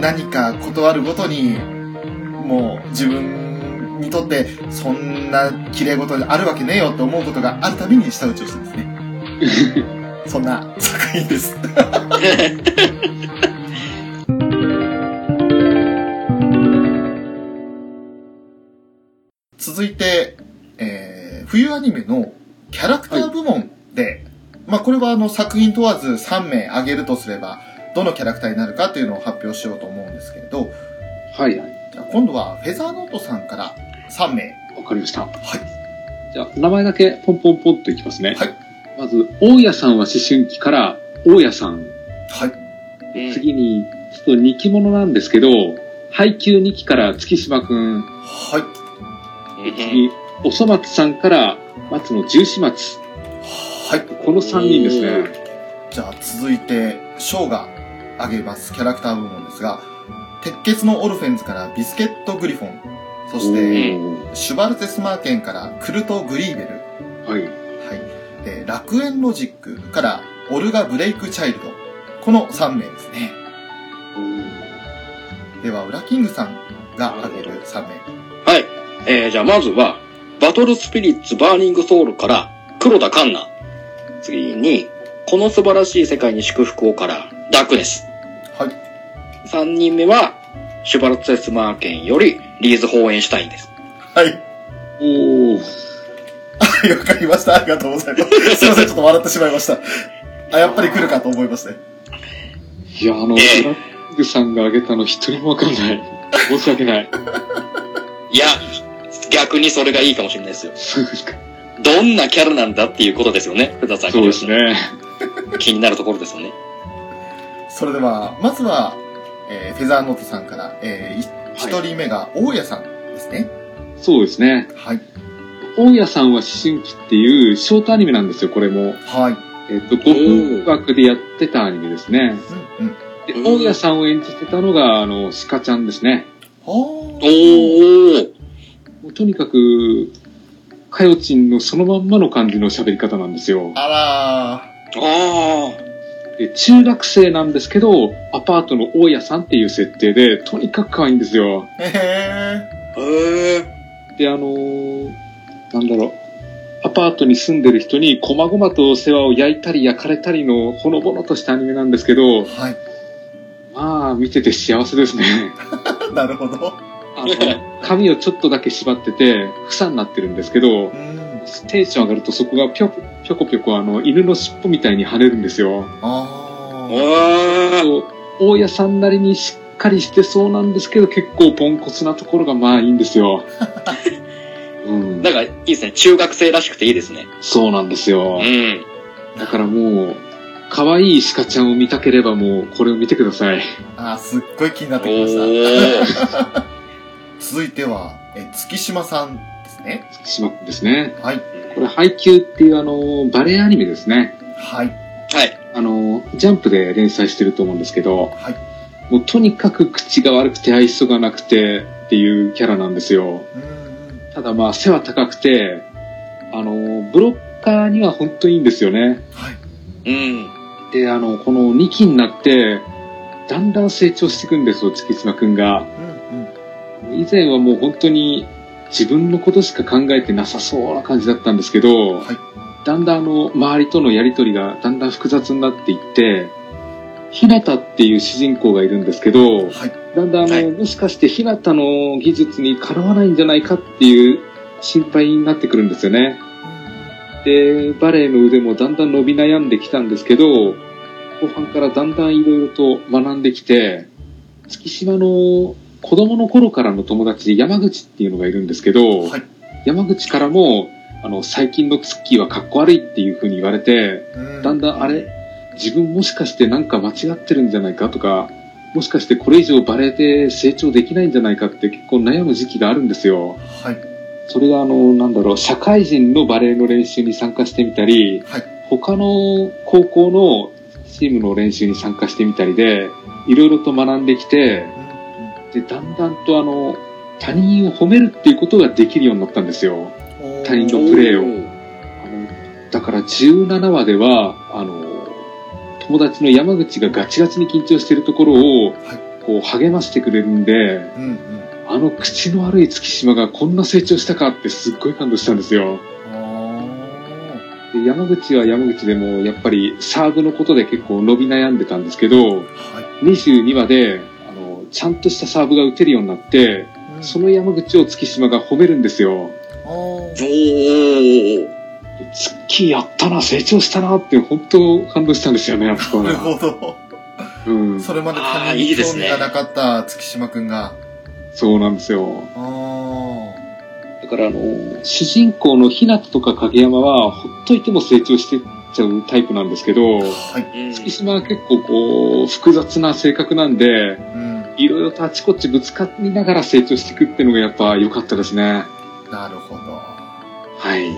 何か断るごとに、もう自分にとってそんな綺麗事であるわけねえよって思うことがあるたびに舌打ちをしてですね。そんな作品です。続いて、えー、冬アニメのキャラクター部門で、まあこれはあの作品問わず3名挙げるとすれば、どのキャラクターになるかっていうのを発表しようと思うんですけれど、えはいはい。じゃあ今度はフェザーノートさんから3名。わかりました。はい。じゃあ、名前だけポンポンポンといきますね。はい。まず、大家さんは思春期から、大家さん。はい。うん次に、ちょっと2期物なんですけど、配給2期から月島くん。はい。次、おそ松さんから、松野十四松。はい。この3人ですね。じゃあ続いて、ショーが挙げますキャラクター部門ですが、鉄血のオルフェンズからビスケット・グリフォン、そして、おシュバルテスマーケンからクルト・グリーベル、ーはい。はい。で、楽園ロジックからオルガ・ブレイク・チャイルド。この3名ですね。では、ウラキングさんが挙げる3名。はい。えー、じゃあまずは、バトルスピリッツバーニングソウルから黒田カンナ。次に、この素晴らしい世界に祝福をからダークネス。はい。3人目は、シュバルツェスマーケンよりリーズ・ホーエンシュタインです。はい。おー。はい、わかりました。ありがとうございます。すいません、ちょっと笑ってしまいました。あ、やっぱり来るかと思いましたね。いや、あの、ええブラックさんが挙げたの一人もわかんない。申し訳ない。いや、逆にそれがいいかもしれないですよ。そうですかどんなキャラなんだっていうことですよね、福田さん。そうです。ね。気になるところですよね。それでは、まずは、えーフェザーノートさんから、えーい一人目が大家さんですね。そうですね。はい。大家さんは思春期っていうショートアニメなんですよ、これも。はい。えっ、と、5分枠でやってたアニメですね。うんうん。で、うん大家さんを演じてたのが、あの、鹿ちゃんですね。はおー。ー。もうとにかく、かよちんのそのまんまの感じの喋り方なんですよ。ああで中学生なんですけど、アパートの大家さんっていう設定で、とにかく可愛いんですよ。ー。へー。へー。で、あのーなんだろう。アパートに住んでる人に細々と世話を焼いたり焼かれたりのほのぼのとしたアニメなんですけどー。、はい。まあ、見てて幸せですね。なるほど。あの、髪をちょっとだけ縛ってて、房になってるんですけどう、ん。テンション上がるとそこがぴょこぴょこぴょこあの、犬の尻尾みたいに跳ねるんですよ。あー。わー。そう大家さんなりにしっかりしてそうなんですけど、結構ポンコツなところがまあいいんですよ。うん。なんかいいですね。中学生らしくていいですね。そうなんですよう。ん。だからもう、可愛い鹿ちゃんを見たければもう、これを見てください。あー、すっごい気になっおてきました。ー。続いては、え、月島さんですね。しまってですね。はい。これ、配給っていうあの、バレエアニメですね。はい。はい。あの、ジャンプで連載してると思うんですけど、はい。もうとにかく口が悪くて愛想がなくてっていうキャラなんですよ。ただまあ背は高くて、あの、ブロッカーには本当にいいんですよね。はい。うん。で、あの、この2期になって、だんだん成長していくんですよ、月島くんが。うんうん。以前はもう本当に自分のことしか考えてなさそうな感じだったんですけど、はい。だんだんあの、周りとのやりとりがだんだん複雑になっていって、ひなたっていう主人公がいるんですけど、はい。だんだんあの、はいもしかしてひなたの技術にかなわないんじゃないかっていう心配になってくるんですよね。で、バレエの腕もだんだん伸び悩んできたんですけど、後半からだんだんいろいろと学んできて、月島の子供の頃からの友達で山口っていうのがいるんですけど、はい。山口からも、あの、最近のツッキーはかっこ悪いっていう風に言われて、うんだんだんあれ、自分もしかしてなんか間違ってるんじゃないかとか、もしかしてこれ以上バレエで成長できないんじゃないかって結構悩む時期があるんですよ。はい。それがあの、なんだろう、社会人のバレエの練習に参加してみたり、はい。他の高校のチームの練習に参加してみたりで、いろいろと学んできて、で、だんだんとあの、他人を褒めるっていうことができるようになったんですよ。他人のプレーを。あの、だから17話では、あの、友達の山口がガチガチに緊張してるところを、こう励ましてくれるんで、うんうん。あの口の悪い月島がこんな成長したかってすっごい感動したんですよ。あで山口は山口でもやっぱりサーブのことで結構伸び悩んでたんですけど、ーはい。22話で、ちゃんとしたサーブが打てるようになって、その山口を月島が褒めるんですよ。おー。月やったな、成長したなって本当感動したんですよね、あそこなるは。ほど。うん。それまで他人に興味がなかった月島くんが。そうなんですよ。あだからあの、主人公のひなたとか影山は、ほっといても成長してっちゃうタイプなんですけど、あ。はい。うん月島は結構こう、複雑な性格なんで、うん。いろいろとあちこちぶつかりながら成長していくっていうのがやっぱ良かったですね。なるほど。はい。じ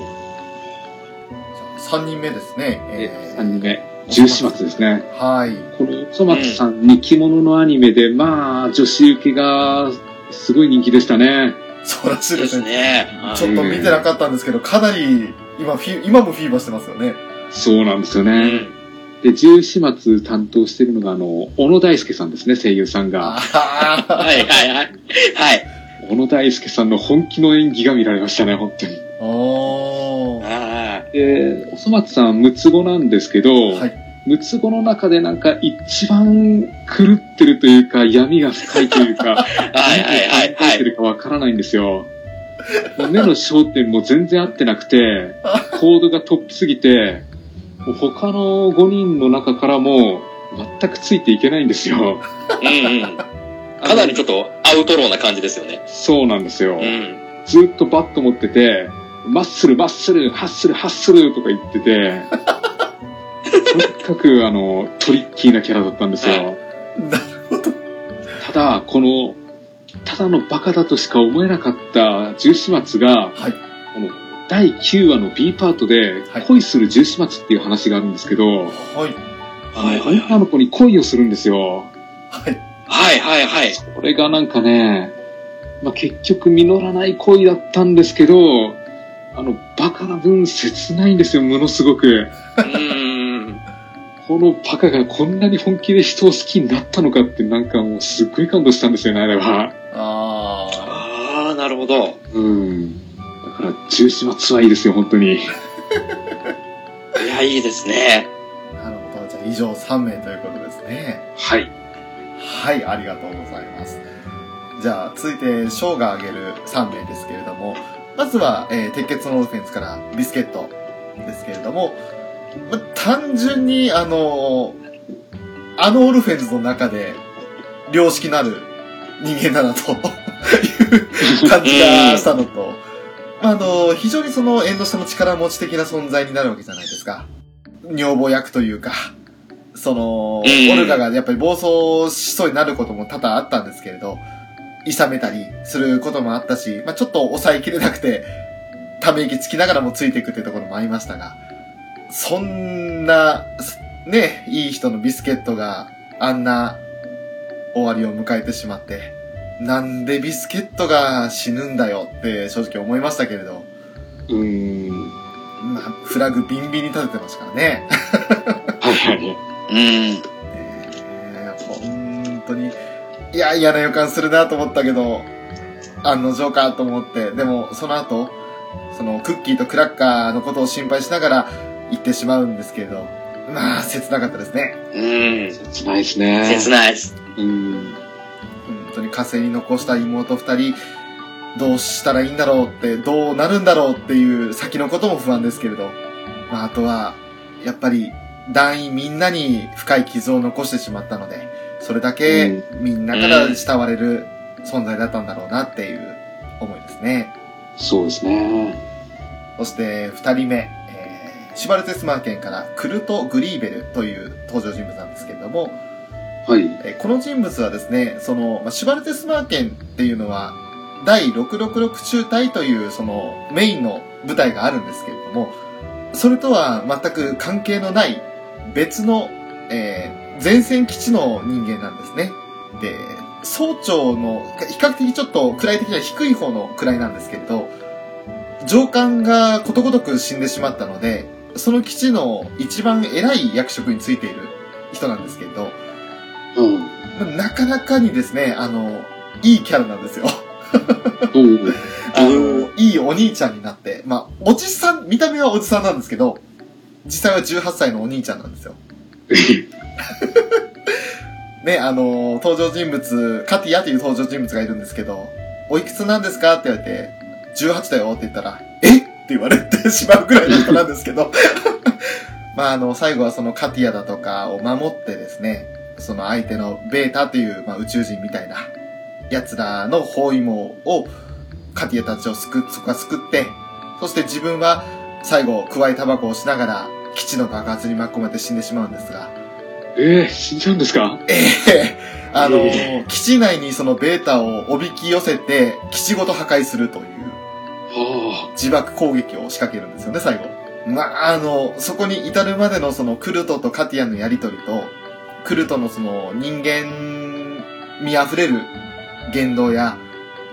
ゃあ3人目ですね。で、3人目、十四松ですね。はい。この細松さんに着物のアニメで、まあ、女子受けがすごい人気でしたね。そうらしいでですね。ちょっと見てなかったんですけど、かなり、今フィ、今もフィーバーしてますよね。そうなんですようね。ん。で、十四松担当してるのが、あの、小野大輔さんですね、声優さんが。はいはいはい。はい。小野大輔さんの本気の演技が見られましたね、本当に。おー。あで、おそ松さん、六つ子なんですけど、はい。六つ子の中でなんか一番狂ってるというか、闇が深いというか、あ。はいはいはい何てるかわからないんですよ。目の焦点も全然合ってなくて、コードがトップすぎて、もう他の5人の中からも全くついていけないんですよ。うんうん。かなりちょっとアウトローな感じですよね。そうなんですよ。うん。ずっとバット持ってて、マッスル、マッスル、ハッスル、ハッスルとか言ってて、とにかくあの、トリッキーなキャラだったんですよ。なるほど。ただ、この、ただのバカだとしか思えなかった十四松が、はい。この第9話の B パートではい恋する十四松っていう話があるんですけど、はい。はいはい女の子に恋をするんですよ。はい。はいはいはい。これがなんかね、まあ、結局実らない恋だったんですけど、あの、バカな分切ないんですよ、ものすごく。うん。このバカがこんなに本気で人を好きになったのかってなんかもうすっごい感動したんですよね、あれは。あああ、なるほど。うん。だから、十四松はいいですよ、本当に。いや、いいですね。あ。なるほど。じゃあ以上3名ということですね。はい。はい、ありがとうございます。じゃあ、続いて、ショーが挙げる3名ですけれども、まずは、えー鉄血のオルフェンズからビスケットですけれども、ま、単純に、あのあのオルフェンズの中で、良識のある人間だな、という感じがしたのと、まあ、あの、非常にその縁の下の力持ち的な存在になるわけじゃないですか。女房役というか、その、うんオルガがやっぱり暴走しそうになることも多々あったんですけれど、諌めたりすることもあったし、まあちょっと抑えきれなくて、ため息つきながらもついていくっていうところもありましたが、そんな、すね、いい人のビスケットがあんな終わりを迎えてしまって、なんでビスケットが死ぬんだよって正直思いましたけれど、うーん。まあ、フラグビンビンに立ててますからね。はいはい。うん。本当に、いや、嫌な予感するなと思ったけど、案の定かと思って、でも、その後、その、クッキーとクラッカーのことを心配しながら行ってしまうんですけれど、まあ、切なかったですね。うん。切ないですね。切ないです。うん。本当に火星に残した妹二人、どうしたらいいんだろうって、どうなるんだろうっていう先のことも不安ですけれど、まあ、あとは、やっぱり、団員みんなに深い傷を残してしまったので、それだけみんなから慕われる存在だったんだろうなっていう思いですね。そうですね。そして、二人目、えーシュバルツェスマー県からクルト・グリーベルという登場人物なんですけれども、はい。この人物はですね、その、まあ、シュバルテスマーケンっていうのは、第666中隊というそのメインの部隊があるんですけれども、それとは全く関係のない別の、えー前線基地の人間なんですね。で、総長の比較的ちょっと位的には低い方の位なんですけれど、上官がことごとく死んでしまったので、その基地の一番偉い役職についている人なんですけれど、うん。なかなかにですね、あの、いいキャラなんですよ。いいお兄ちゃんになって、まあ、おじさん、見た目はおじさんなんですけど、実際は18歳のお兄ちゃんなんですよ。ね、あの、登場人物、カティアという登場人物がいるんですけど、おいくつなんですかって言われて、18だよって言ったら、えっ？て言われてしまうぐらいの人なんですけど、まあ、あの、最後はそのカティアだとかを守ってですね、その相手のベータっていう、まあ、宇宙人みたいな奴らの包囲網をカティアたちを救っ、そこは救って、そして自分は最後、加えタバコをしながら基地の爆発に巻き込まれて死んでしまうんですが、ええ死んじゃうんですか？ええあの、え基地内にそのベータをおびき寄せて、基地ごと破壊するというは自爆攻撃を仕掛けるんですよね、最後。まあ、あの、そこに至るまでのそのクルトとカティアのやりとりと、クルトのその人間味溢れる言動や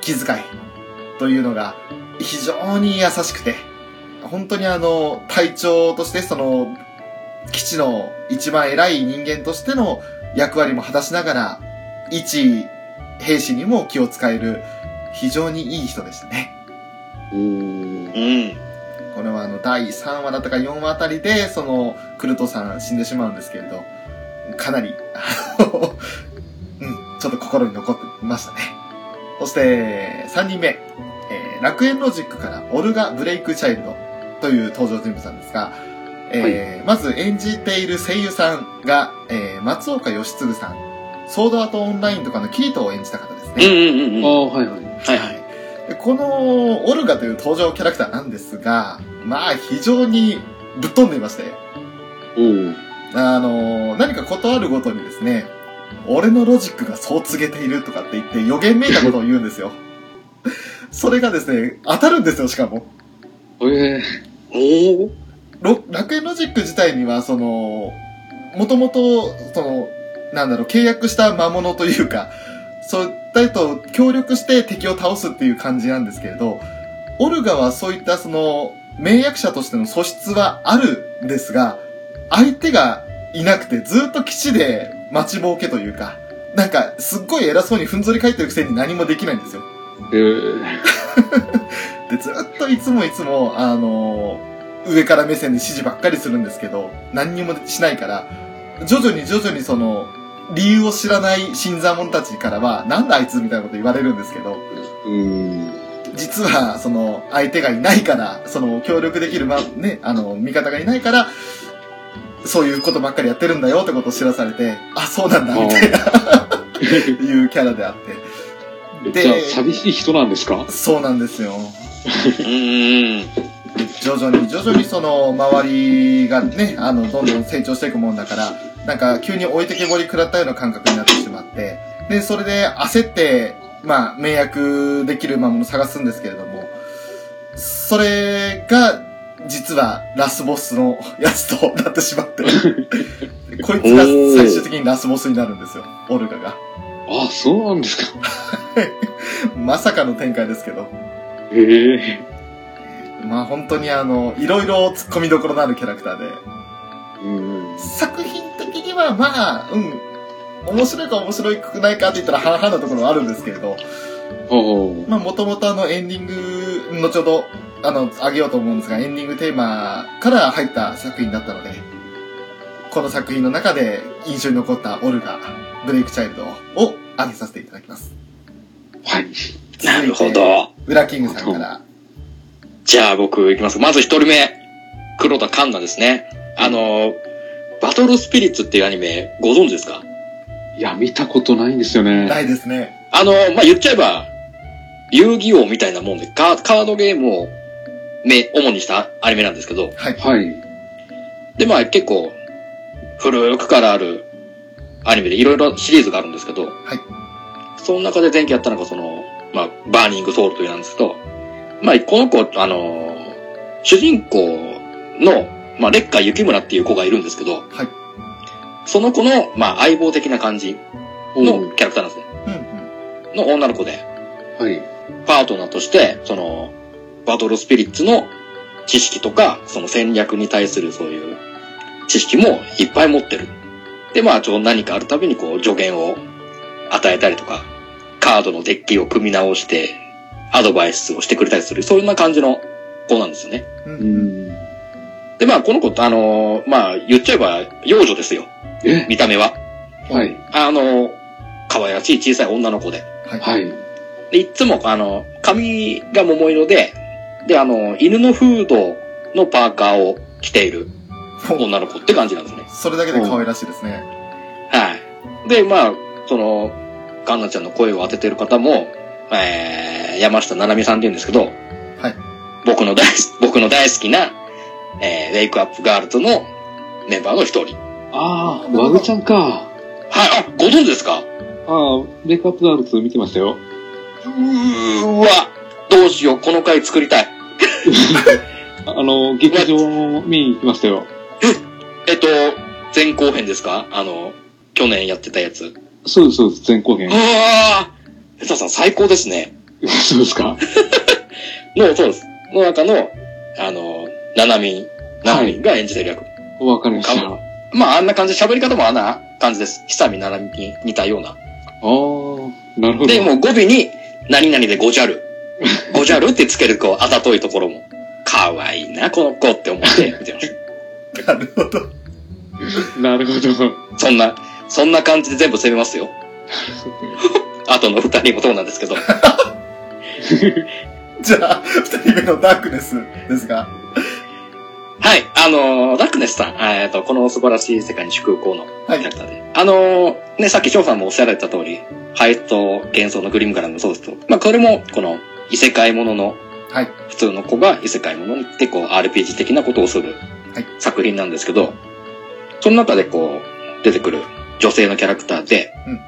気遣いというのが非常に優しくて、本当にあの、隊長としてその、基地の一番偉い人間としての役割も果たしながら、一兵士にも気を使える非常にいい人でしたね。うん。これはあの、第3話だったか4話あたりで、その、クルトさん死んでしまうんですけれど、かなり、あ のうん、ちょっと心に残ってましたね。そして、3人目、えー楽園ロジックからオルガ・ブレイク・チャイルドという登場人物なんですが、えーまず演じている声優さんが、えー松岡義嗣さん、ソードアートオンラインとかのキリトを演じた方ですね。うんうんうんうん。ああ、はいはい。はいはい。でこのオルガという登場キャラクターなんですが、まあ非常にぶっ飛んでいまして、おうあの、何かことあるごとにですね、俺のロジックがそう告げているとかって言って予言めいたことを言うんですよ。それがですね、当たるんですよ、しかも。ええおお。ロ楽園ロジック自体には、その、もともと、その、なんだろう、契約した魔物というか、そういった人と協力して敵を倒すっていう感じなんですけれど、オルガはそういったその、名役者としての素質はあるんですが、相手がいなくてずっと基地で待ちぼうけというか、なんか、すっごい偉そうにふんぞり返ってるくせに何もできないんですよ。ええ で、ずっといつもいつも、あのー上から目線で指示ばっかりするんですけど、何にもしないから、徐々に徐々にその、理由を知らない新参者たちからは、なんだあいつみたいなこと言われるんですけど、うん。実は、その、相手がいないから、その、協力できる、ま、ね、あの、味方がいないから、そういうことばっかりやってるんだよってことを知らされて、あ、そうなんだ、みたいな、いうキャラであって。でじゃあ、寂しい人なんですか？そうなんですよ。徐々に徐々にその周りがね、あの、どんどん成長していくもんだから、なんか急に置いてけぼり食らったような感覚になってしまって、で、それで焦って、まあ、迷惑できる魔物を探すんですけれども、それが、実はラスボスのやつとなってしまって、こいつが最終的にラスボスになるんですよ、オルガが。あそうなんですか。まさかの展開ですけど。ええまあ本当にあの、いろいろ突っ込みどころのあるキャラクターで、うん。作品的にはまあ、うん、面白いか面白くないかって言ったら半々なところはあるんですけれど、まあもともとあのエンディング、後ほど、あの、あげようと思うんですが、エンディングテーマから入った作品だったので、この作品の中で印象に残ったオルガ、ブレイクチャイルドを挙げさせていただきます。はい。なるほど。ウラキングさんから、じゃあ僕行きます。まず一人目。黒田カンナですね。あの、バトルスピリッツっていうアニメご存知ですか？いや、見たことないんですよね。ないですね。あの、まあ、言っちゃえば、遊戯王みたいなもんで、カカードゲームを、め、主にしたアニメなんですけど、はい。はい。で、まあ結構、古くからあるアニメでいろいろシリーズがあるんですけど、はい。その中で前期やったのがその、まあ、バーニングソウルというなんですけど、まあ、この子、あの、主人公の、まあ、烈火雪村っていう子がいるんですけど、はい。その子の、まあ、相棒的な感じのキャラクターなんですね。うんうん。の女の子で、はい。パートナーとして、その、バトルスピリッツの知識とか、その戦略に対するそういう知識もいっぱい持ってる。で、まあ、ちょ、何かあるたびにこう、助言を与えたりとか、カードのデッキを組み直して、アドバイスをしてくれたりする、そういうような感じの子なんですよね。う。うんん。で、まあ、この子って、あのーまあ、言っちゃえば、幼女ですよ。え？見た目は。はい。あのー可愛らしい小さい女の子で。はい。はい。で、いつも、あの、髪が桃色で、で、あの、犬のフードのパーカーを着ている女の子って感じなんですね。それだけで可愛らしいですね。はい。で、まあ、その、カンナちゃんの声を当ててる方も、えー、山下七海さんって言うんですけど、はい。僕の大好き、僕の大好きな、えー、ウェイクアップガールズのメンバーの一人。ああ、ワグちゃんか。はい、あ、ご存知ですか？ああ、メイクアップガールズ見てましたよ。うーわ、どうしよう、この回作りたい。あの、劇場見に行きましたよ。えっと、前後編ですか？あの、去年やってたやつ。そうです、そうです、前後編。ああ江田さん最高ですね。そうですか？の、そうです。の中の、あの、ななみん、ななみんが演じてる役。わかりました。かまあ、あんな感じで喋り方もあんな感じです。久見ななみに似たような。ああ、なるほど。で、もう語尾に、何々でごじゃる。ごじゃるってつける、こう、あざといところも。かわいいな、この子って思って見てましなるほど。なるほど。た。そんな、そんな感じで全部攻めますよ。あとの二人もそうなんですけど。じゃあ、二人目のダークネスですが。はい、あのー、ダックネスさん、えっと、この素晴らしい世界に祝福をのはいキャラクターで。あのー、ね、さっき翔さんもおっしゃられた通り、ハイスと幻想のグリムガラもそうですと、まあ、これも、この、異世界ものの、はい。普通の子が異世界ものに行って、こう、RPG 的なことをするはい作品なんですけど、その中でこう、出てくる女性のキャラクターで、うんうん。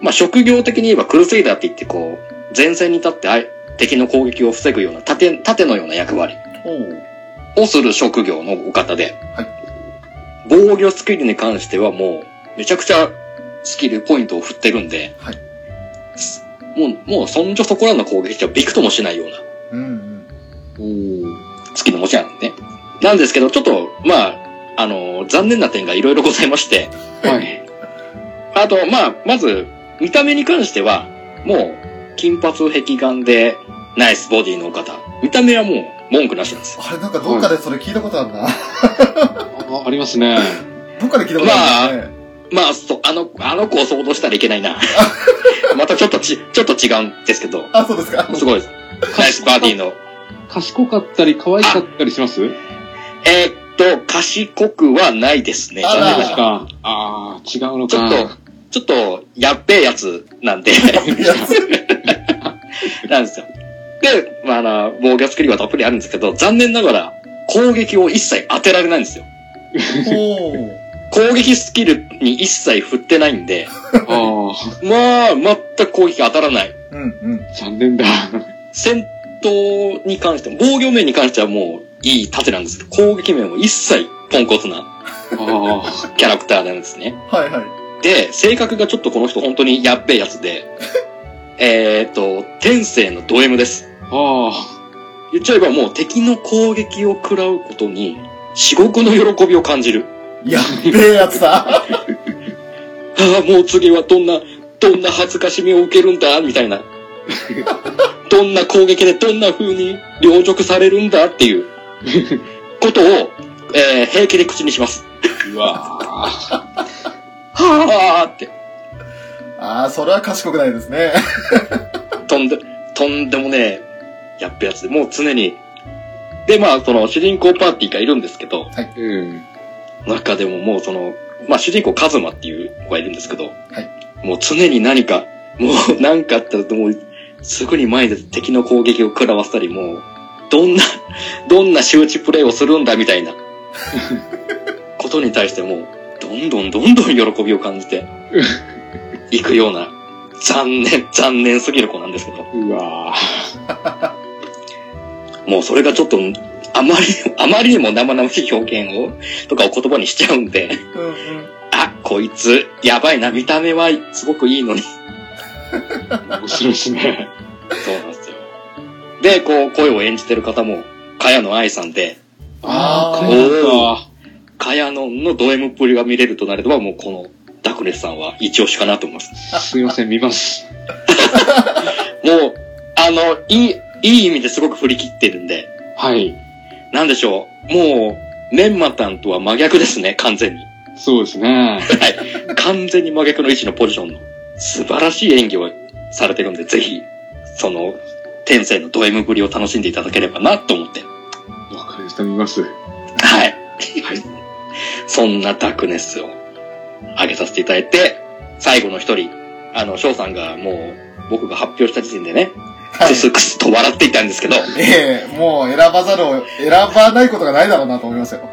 まあ、職業的に言えばクルセイダーって言って、こう、前線に立って敵の攻撃を防ぐような盾、盾のような役割。をする職業のお方で、はい防御スキルに関してはもう、めちゃくちゃスキルポイントを振ってるんで、はいすもう、もう、そんじょそこらの攻撃はびくともしないようなうんうん。おースキ持ちなんでね。なんですけど、ちょっと、まあ、あの、残念な点がいろいろございまして、はい。あと、まあ、まず、見た目に関しては、もう、金髪壁眼で、ナイスボディのお方。見た目はもう、文句なしなんですよ。あれなんかどっかでそれ聞いたことあるな。あありますね。どっかで聞いたことあるんだよね。まあ、そ、あの、あの子を想像したらいけないな。またちょっとち、ちょっと違うんですけど、あ、そうですか。すごいです。ナイスバディの。賢かったり、可愛かったりします？えーっと、賢くはないですね。あか。ああ、違うのか。ちょっと、ちょっと、やっべえやつなんで、なんですよ。で、まあ、あの、防御スキルはたっぷりあるんですけど、残念ながら、攻撃を一切当てられないんですよ。おー。攻撃スキルに一切振ってないんで、あまあ、全く攻撃当たらない。うんうん。あ、残念だ。戦闘に関しても、防御面に関してはもういい盾なんですけど、攻撃面は一切ポンコツなあキャラクターなんですね。はいはい。で、性格がちょっとこの人本当にやっべえやつで、えーっと、天性のド M です。あ、あ言っちゃえばもう敵の攻撃を食らうことに、至極の喜びを感じる。やっべえやつだ。ああ、もう次はどんな、どんな恥ずかしみを受けるんだ、みたいな。どんな攻撃でどんな風に凌辱されるんだ？っていうことを、えー平気で口にします。あ、うわはあって。ああ、それは賢くないですね。とんで、とんでもねえ、やっべやつで、もう常に。で、まあ、その主人公パーティーがいるんですけど、うん。中でももうその、まあ主人公カズマっていう子がいるんですけど、はいもう常に何か、もう何かあったらもう、すぐに前で敵の攻撃を食らわせたり、もう、どんな、どんな周知プレイをするんだみたいな、ことに対してもう、どんどんどんどん喜びを感じて、いくような、残念、残念すぎる子なんですけど。うわ もうそれがちょっと、あまり、あまりにも生々しい表現を、とかを言葉にしちゃうんで、うんうん。あ、こいつ、やばいな、見た目はすごくいいのに。ー面白いですね。そうなんですよ。で、こう、声を演じてる方も、茅野愛さんで、あーあー、か茅野のド M っぷりが見れるとなれば、もうこの、ダクネスさんは一押しかなと思います。すいません、見ます。もう、あの、いい、いい意味ですごく振り切ってるんで、はい。なんでしょう。もう、メンマタンとは真逆ですね、完全に。そうですね。はい。完全に真逆の位置のポジションの素晴らしい演技をされてるんで、ぜひ、その、天性のド M ぶりを楽しんでいただければなと思って。わかりました、見ます。はい。はい。そんなダークネスを上げさせていただいて、最後の一人、あの、翔さんがもう、僕が発表した時点でね、はいク。スクスと笑っていたんですけど、ええもう選ばざるを、選ばないことがないだろうなと思いますよ。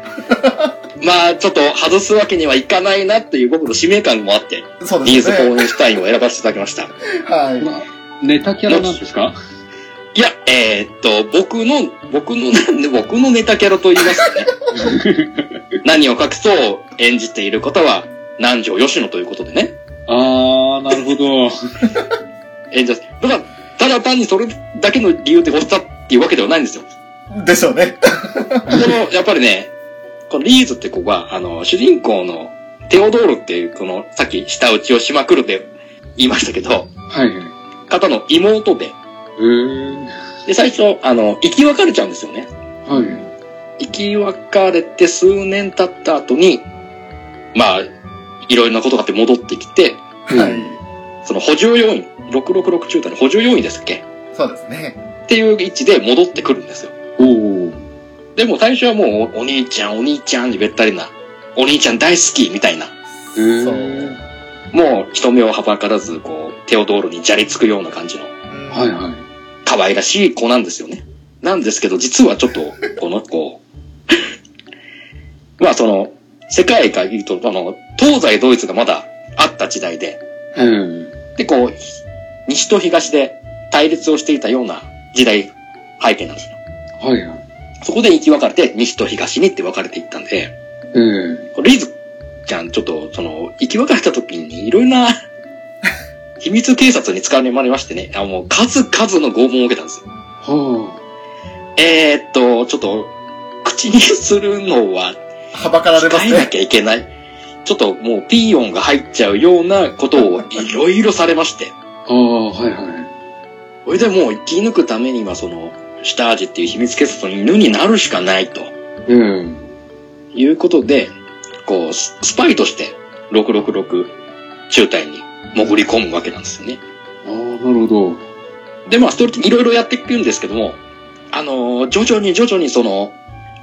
まあ、ちょっと外すわけにはいかないなっていう僕の使命感もあって、そうニーズ・ですね。ホーンシュタインを選ばせていただきました。はい。まあ、ネタキャラなんですか？いや、えーっと、僕の、僕の、なんで僕のネタキャラと言いますかね。何を隠そう演じている方は、南條吉野ということでね。あー、なるほど。演じただから、ただ単にそれだけの理由で押したっていうわけではないんですよ。でしょうね。この、やっぱりね、このリーズって子が、あの、主人公のテオドールっていう、この、さっき舌打ちをしまくるって言いましたけど、はいはい。方の妹で、えー、で、最初、あの、生き別れちゃうんですよね。はい。生き別れて数年経った後に、まあ、いろいろなことがあって戻ってきて、はいその補充要員、666中隊の補充要員ですっけ？そうですね。っていう位置で戻ってくるんですよ。おー。でも最初はもうお兄ちゃんお兄ちゃんにべったりな、お兄ちゃん大好きみたいな、えー、そうもう人目をはばからず、こう、テオドールにじゃりつくような感じの、うんはいはい。可愛らしい子なんですよね。なんですけど、実はちょっと、この子、まあその、世界が言うと、あの、東西ドイツがまだあった時代で、うん。で、こう、西と東で対立をしていたような時代背景なんですよ。はいはい。そこで生き別れて、西と東にって分かれていったんで、えー、リーズちゃん、ちょっと、その、生き別れた時にいろいろな 秘密警察に使われましてね、あもう数々の拷問を受けたんですよ。はえー、っと、ちょっと、口にするのははばかられます控えなね。きゃいけない。ちょっともうピーヨンが入っちゃうようなことをいろいろされまして。あ。ああ、はいはい。それでもう生き抜くためにはその、シュタージっていう秘密警察の犬になるしかないとうん。いうことで、こう、ススパイとして666中隊に潜り込むわけなんですよね。ああ、なるほど。で、まあ、ストーリーっていろいろやっていくんですけども、あのー徐々に徐々にその、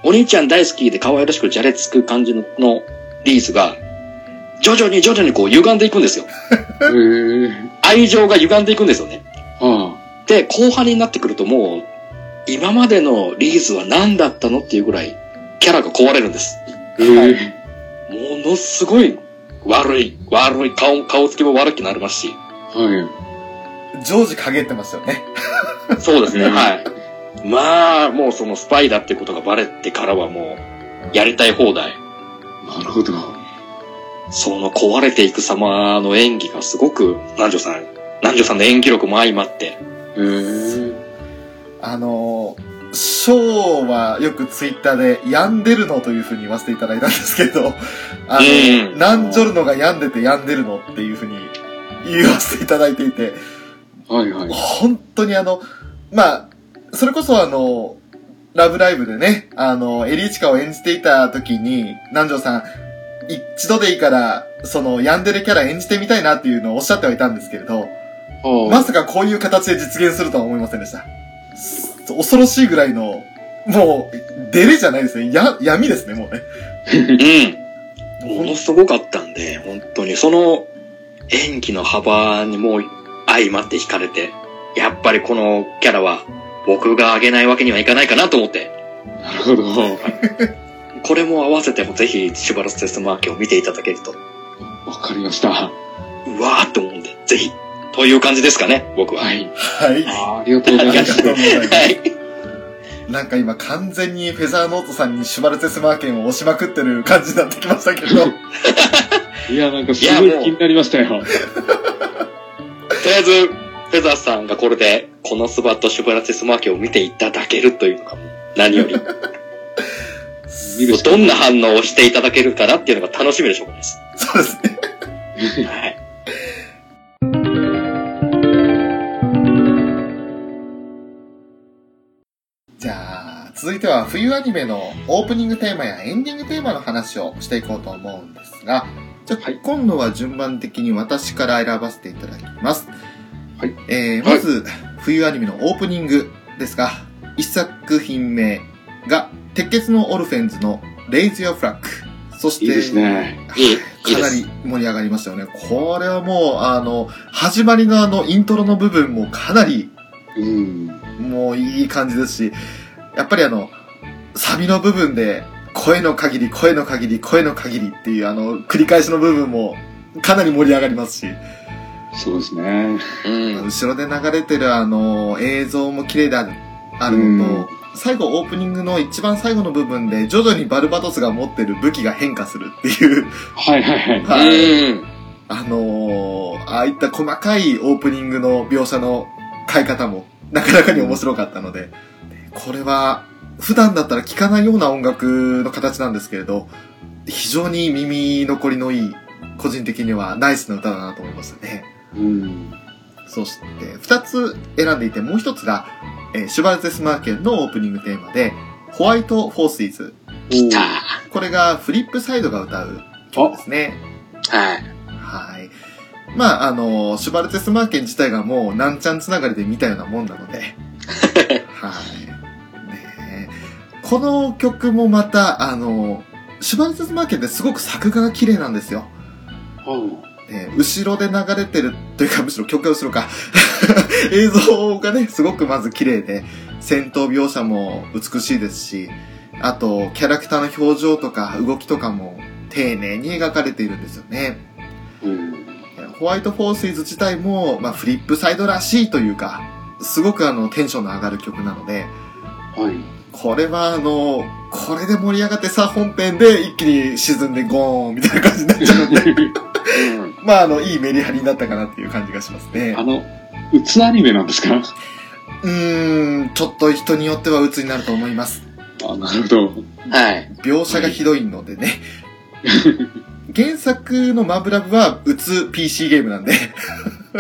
お兄ちゃん大好きで可愛らしくじゃれつく感じのリースが、徐々に徐々にこう歪んでいくんですよ。えー、愛情が歪んでいくんですよね。あで、後半になってくるともう、今までのリーズは何だったのっていうぐらい、キャラが壊れるんです。あ。えー、ものすごい悪い、悪い、顔、顔つきも悪くなりますし。はい。常時陰ってましたよね。そうですね、うんはい。まあ、もうそのスパイだってことがバレてからはもう、やりたい放題。なるほど。その壊れていく様の演技がすごく、南條さん、南條さんの演技力も相まって、えー、あのー、ショーはよくツイッターで、病んでるのというふうに言わせていただいたんですけど、あの、うん。ナンジョルノが病んでて病んでるのっていうふうに言わせていただいていて、はいはい。本当にあの、まあ、それこそあの、ラブライブでね、あの、エリーチカを演じていた時に、南條さん、一度でいいから、その、ヤンデレキャラ演じてみたいなっていうのをおっしゃってはいたんですけれど、はまさかこういう形で実現するとは思いませんでした。す恐ろしいぐらいの、もう、デレじゃないですね。や、闇ですね、もうね。うん。ものすごかったんで、本当にその演技の幅にもう相まって惹かれて、やっぱりこのキャラは僕があげないわけにはいかないかなと思って、なるほど。これも合わせてもぜひ、シュバルツテストマーケを見ていただけると、わかりました。はうわーって思うんで、ぜひ、という感じですかね、僕は。い。はい。あーありがとうございます。ありがとうございますはい。なんか今完全にフェザーノートさんにシュバルツェスマーケンを押しまくってる感じになってきましたけど。いや、なんかすごい気になりましたよ。とりあえず、フェザーさんがこれで、このスバットシュバルツェスマーケを見ていただけるというのが、何より、どんな反応をしていただけるかなっていうのが楽しみでしょうがです。そうですね。はい。じゃあ、続いては冬アニメのオープニングテーマやエンディングテーマの話をしていこうと思うんですが、じゃあ、はい今度は順番的に私から選ばせていただきます。はい。えー、まず、冬アニメのオープニングですが、一作品目が、鉄血のオルフェンズのレイズ・ヨー・フラッグ。そして、いいですね。かなり。盛り上がりましたよね。これはもう、あの、始まりのあの、イントロの部分もかなり、うん。もういい感じですし、やっぱりあの、サビの部分で、声の限り、声の限り、声の限りっていうあの、繰り返しの部分も、かなり盛り上がりますし、そうですね。うん。後ろで流れてるあの、映像も綺麗であるあるのと、最後オープニングの一番最後の部分で、徐々にバルバトスが持ってる武器が変化するっていう、はいはいはい。はいうん。あのー、ああいった細かいオープニングの描写の変え方もなかなかに面白かったので、これは普段だったら聴かないような音楽の形なんですけれど、非常に耳残りのいい、個人的にはナイスな歌だなと思いましたね。うん。そして、二つ選んでいて、もう一つが、えーシュバルツェスマーケンのオープニングテーマで、ホワイト・フォースイズ。来た。これがフリップサイドが歌う曲ですね。はい。はい。まあ、あの、シュバルツェスマーケン自体がもう、なんちゃんつながりで見たようなもんなので。はい。ねえこの曲もまた、あの、シュバルツェスマーケンってすごく作画が綺麗なんですよ。ね後ろで流れてる、というかむしろ曲が後ろか。映像がね、すごくまず綺麗で、戦闘描写も美しいですし、あと、キャラクターの表情とか動きとかも丁寧に描かれているんですよね。うん。ホワイトフォースイズ自体も、まあ、フリップサイドらしいというか、すごくあの、テンションの上がる曲なので、はい。これはあの、これで盛り上がってさ、本編で一気に沈んでゴーンみたいな感じになっちゃうので、うん。まあ、あの、いいメリハリになったかなっていう感じがしますねあ。の、うつアニメなんですか？うーん、ちょっと人によっては鬱になると思います。あ、なるほど。はい。描写がひどいのでね。原作のマブラブは鬱 PC ゲームなんで、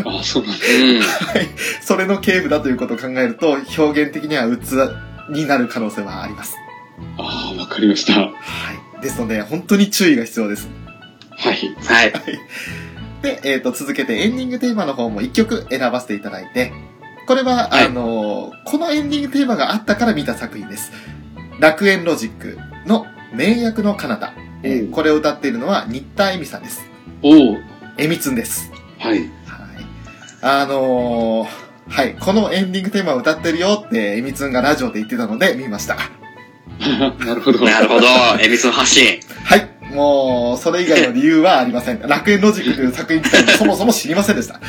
あ、そうなんだ。うん。それの系譜だということを考えると、表現的には鬱になる可能性はあります。ああ、わかりました。ははい。ですので、本当に注意が必要です。い。はい。で、えっ、と、続けてエンディングテーマの方も1曲選ばせていただいて、これは、はいあのーこのエンディングテーマがあったから見た作品です。楽園ロジックの名役の彼方。これを歌っているのは新田恵美さんです。おお恵美つんです。はい。はい。あのーはい。このエンディングテーマを歌ってるよって、恵美つんがラジオで言ってたので見ました。なるほど。なるほど。エビスの発信。はい。もう、それ以外の理由はありません。楽園ロジックという作品自体も そもそも知りませんでした。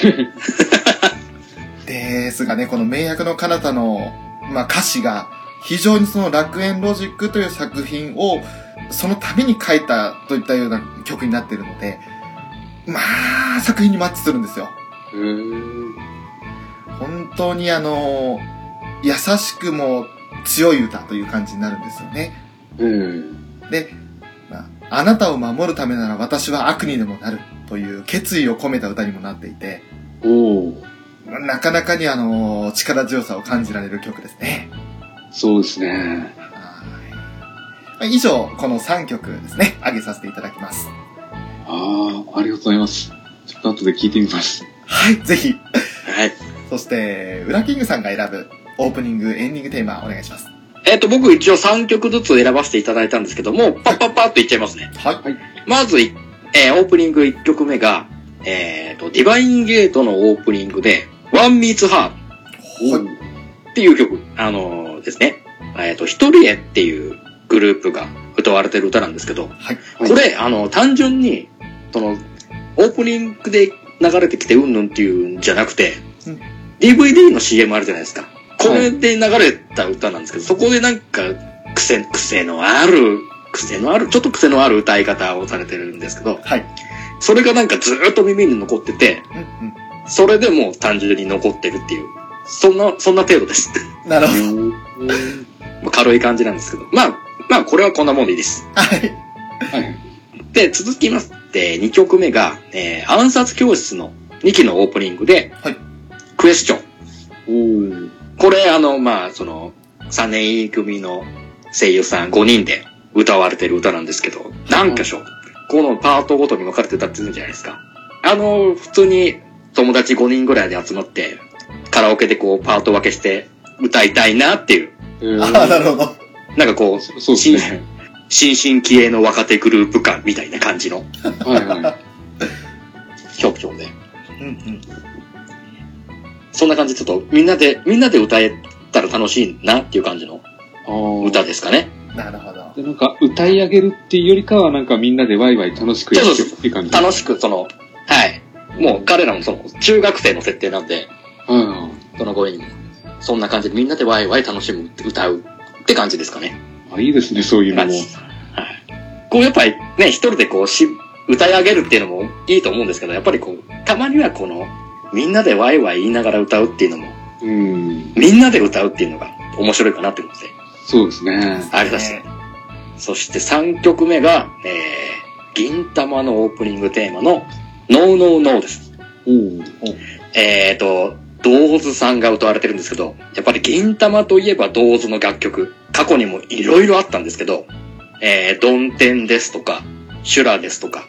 ですがね、この名役の彼方の、まあ、歌詞が、非常にその楽園ロジックという作品を、そのために書いたといったような曲になっているので、まあ、作品にマッチするんですよ。へー本当にあの、優しくも強い歌という感じになるんですよね。うん。で、まあ、あなたを守るためなら私は悪にでもなるという決意を込めた歌にもなっていて、おおなかなかにあの、力強さを感じられる曲ですね。そうですね。はいまあ以上、この3曲ですね、上げさせていただきます。ああ、ありがとうございます。ちょっと後で聞いてみます。はい、ぜひ。はい。そして、ウラキングさんが選ぶオープニング、エンディングテーマお願いします。えっ、と、僕一応3曲ずつ選ばせていただいたんですけども、パッパッパッといっちゃいますね。はい。まずい、えーオープニング1曲目が、えっ、と、ディバインゲートのオープニングで、ワンミーツハートはい。っていう曲、あのーですね。えっ、と、一人へっていうグループが歌われてる歌なんですけど、はい。これ、あの、単純に、その、オープニングで流れてきてうんぬんっていうんじゃなくて、うん DVD の CM あるじゃないですか。これで流れた歌なんですけど、そこでなんか、癖、癖のある、癖のある、ちょっと癖のある歌い方をされてるんですけど、はい。それがなんかずーっと耳に残ってて、うんそれでもう単純に残ってるっていう、そんな、そんな程度です。うん。なるほど。軽い感じなんですけど、まあ、まあこれはこんなもんでいいです。はい。はい。で、続きまして、2曲目が、えー、暗殺教室の2期のオープニングで、はいクエスチョン。これ、あの、まあ、その、3年 E 組の声優さん5人で歌われてる歌なんですけど、何箇所、このパートごとに分かれて歌ってるんじゃないですか。あの、普通に友達5人ぐらいで集まって、カラオケでこう、パート分けして歌いたいなっていう、えーああ、なるほど。なんかこう、そそうですね。新進気鋭の若手グループ感みたいな感じのはいはい。曲調で。うんうん。そんな感じでちょっとみんなで、みんなで歌えたら楽しいなっていう感じの歌ですかね。なるほど。でなんか歌い上げるっていうよりかはなんかみんなでワイワイ楽しくやってるっていう感じ。楽しく、その、はい。もう彼らもその、中学生の設定なんで、うん。その声にも、そんな感じでみんなでワイワイ楽しむ、歌うって感じですかね。あ、いいですね、そういうのも。はい。こうやっぱりね、一人でこうし、歌い上げるっていうのもいいと思うんですけど、やっぱりこう、たまにはこの、みんなでワイワイ言いながら歌うっていうのも、うん。みんなで歌うっていうのが面白いかなって思って、そうですね。ありますね。そして3曲目が、えー、銀玉のオープニングテーマの、ノーノーノーです。おーえーと、ドーズさんが歌われてるんですけど、やっぱり銀玉といえばドーズの楽曲、過去にもいろいろあったんですけど、えー、ドンテンですとか、シュラですとか、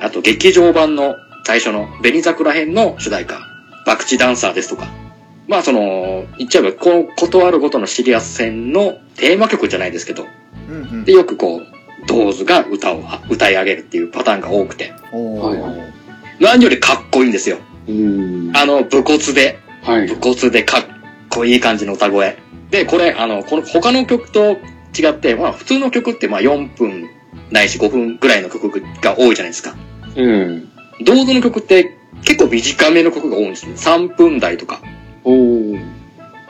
あと劇場版の最初の紅桜編の主題歌、爆地ダンサーですとか、まあその、言っちゃえば、この断るごとのシリアス戦のテーマ曲じゃないですけど、うんうんで、。よくこう、ドーズが歌を、歌い上げるっていうパターンが多くて。何よりかっこいいんですよ。うん。あの、武骨で、はい武。骨でかっこいい感じの歌声。で、これ、あの、この他の曲と違って、まあ普通の曲ってまあ4分ないし5分ぐらいの曲が多いじゃないですか。うん。同時の曲って結構短めの曲が多いんですね。3分台とか。おー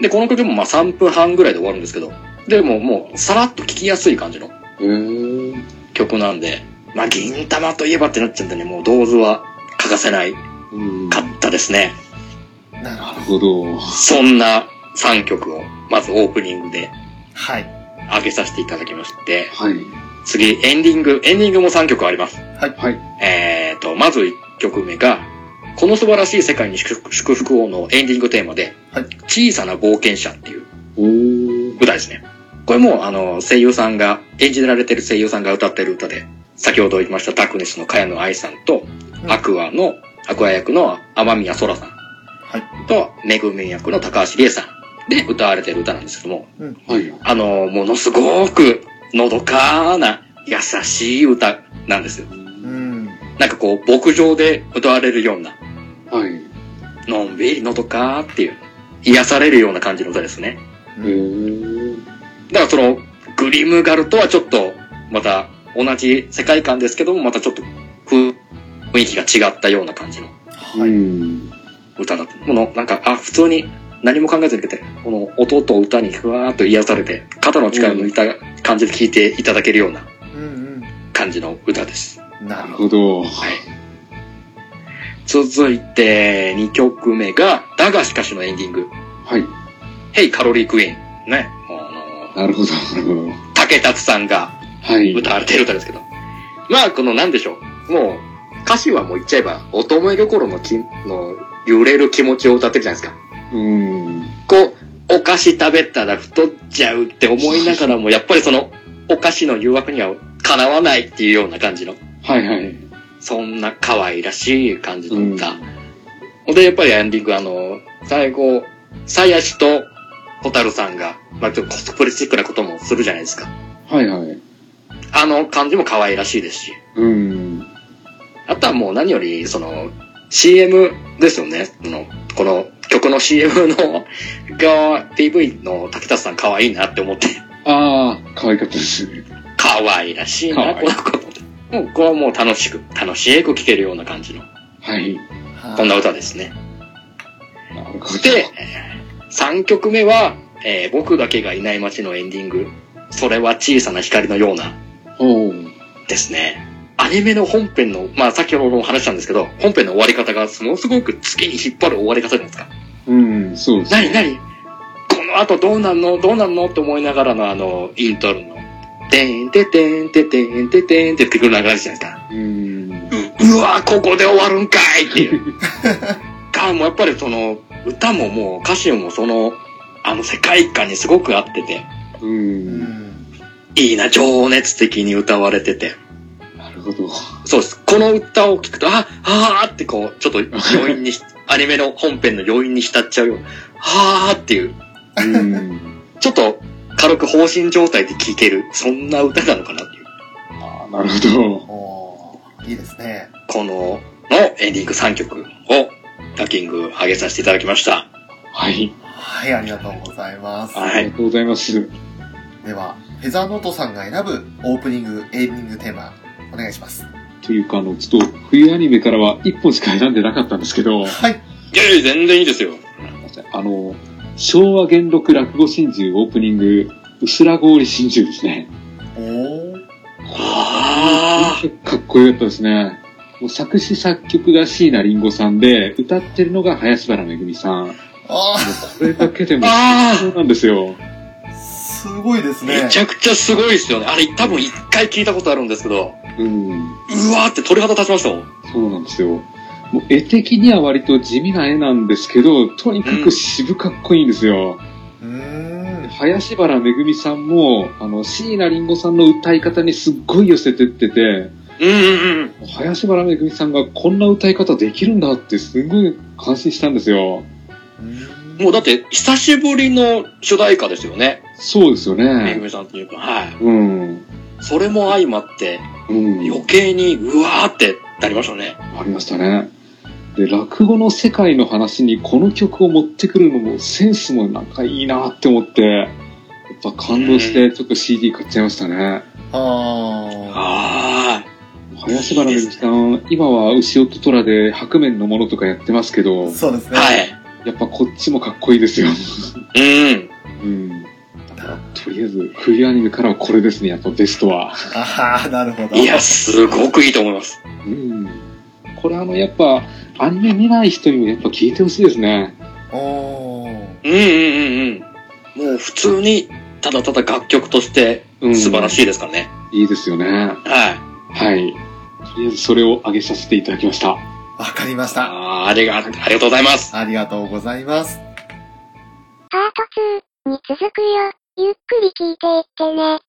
で、この曲もまあ3分半ぐらいで終わるんですけど、でももうさらっと聴きやすい感じのえー。曲なんで、まあ銀玉といえばってなっちゃうんでね、もう銅図は欠かせないうん。かったですね。なるほど。そんな3曲をまずオープニングでど。はい。上げさせていただきまして、はい。次、エンディング、エンディングも3曲あります。はい。えーと、まず1曲目が、この素晴らしい世界に祝福祝福をのエンディングテーマで、はい小さな冒険者っていう。歌ですね。これも、あの、声優さんが、演じられてる声優さんが歌ってる歌で、先ほど言いましたタクネスの茅野愛さんと、うんアクアの、アクア役の天宮空さんはい。と、めぐみ役の高橋理恵さんで歌われてる歌なんですけども、はい。あの、ものすごく、のどかな、優しい歌なんですよ。うん。なんかこう、牧場で歌われるような、はい。のんびりのどかーっていう、癒されるような感じの歌ですね。えー。だからその、グリムガルとはちょっと、また、同じ世界観ですけども、またちょっと、ふ雰囲気が違ったような感じのはい。うん。歌だった。この、なんか、あ、普通に何も考えずに受けて、この音と歌にふわーっと癒されて、肩の力を抜いた感じで聴いていただけるようなうん感じの歌です。うん。ななるほど。はい。続いて、2曲目が、だがしかしのエンディング。はい。ヘイカロリークイーン。ね。あの、なるほど。なるほど。竹達さんがはい。歌われてる歌ですけど。まあ、このなんでしょう。もう、歌詞はもう言っちゃえば、乙女心のきの揺れる気持ちを歌ってるじゃないですか。うん。こう、お菓子食べたら太っちゃうって思いながらも、やっぱりその、お菓子の誘惑にはかなわないっていうような感じの、はいはい。そんな可愛らしい感じの歌。うんほんで、やっぱりエンディング、あの、最後、さやしとホタルさんが、まあ、ちょっとコスプレチックなこともするじゃないですか。はいはい。あの感じも可愛らしいですし。うん。あとはもう何より、その、CM ですよね。その、この曲の CM の、が、PV の竹田さん可愛いなって思って。ああ、可愛かったです。可愛らしいな、可愛いこの子。もう、これはもう楽しく、楽しく聴けるような感じの、はい。こんな歌ですね。なるほど。で、3曲目は、えー僕だけがいない街のエンディング。それは小さな光のような、ですね。アニメの本編の、まあ先ほども話したんですけど、本編の終わり方がものすごく月に引っ張る終わり方じゃないですか。うん、そうです、何何？この後どうなんの？どうなんの？って思いながらのあの、イントロの、てんててんててんててんってってくる流れじゃないですか。うん。ううわここで終わるんかいっていう。が、もうやっぱりその、歌ももう歌詞もその、あの世界観にすごく合ってて、う。うんん。いいな、情熱的に歌われてて。ほど。そうです。この歌を聴くと、あ、あーってこう、ちょっと余韻にし、アニメの本編の余韻に浸っちゃうよ。はーっていう、うん。ちょっと軽く放心状態で聴ける、そんな歌なのかなっていう。ああ、なるほど。いいですね。この、のエンディング3曲を、ランキング上げさせていただきました。はい。はい、ありがとうございます。はい。ありがとうございます。では、フェザーノートさんが選ぶオープニング、エンディングテーマ、お願いします。というか、あの、ちょっと、冬アニメからは一本しか選んでなかったんですけど、はい。いやいや、全然いいですよ。あの、昭和元禄落語真珠オープニング、うすら氷真珠ですね。おー。あかっこよかったですね。もう作詞作曲が椎名林檎さんで、歌ってるのが林原めぐみさん。もうあこれだけでもそうなんですよ。ー、すごいですね。めちゃくちゃすごいですよね。あれ、多分一回聞いたことあるんですけど、うん。うわーって鳥肌立ちましたもん。そうなんですよ。もう絵的には割と地味な絵なんですけど、とにかく渋かっこいいんですよ。うーん。林原めぐみさんも、あの、椎名林檎さんの歌い方にすっごい寄せてってて、うんうんうん。林原めぐみさんがこんな歌い方できるんだってすごい感心したんですよ。もうだって、久しぶりの主題歌ですよね。そうですよめぐね。みさんっていうか、はい。うん。それも相まって、うん。余計に、うわーってなりましたね。ありましたね。で、落語の世界の話にこの曲を持ってくるのもセンスもなんかいいなって思って、やっぱ感動してちょっと CD 買っちゃいましたね。ああ林原めぐみさん、今は牛音虎で白面のものとかやってますけどー。、そうですー。ね。はい。やっぱこっちもかっこいいですよ。うん。うん。とりあえず、冬アニメからはこれですね、やっぱベストは。ああ、なるほど。いや、すごくいいと思います。うん。これあの、やっぱ、アニメ見ない人にもやっぱ聞いてほしいですね。おー。うんうんうんうん。もう普通に、ただただ楽曲としてうん。素晴らい。しいですからね。いいですよね。はい。はい。とりあえずそれを上げさせていただきました。わかりました。ありが、ありがとうございます。ありがとうございます。パート2に続くよ。ゆっくり聞いていってね。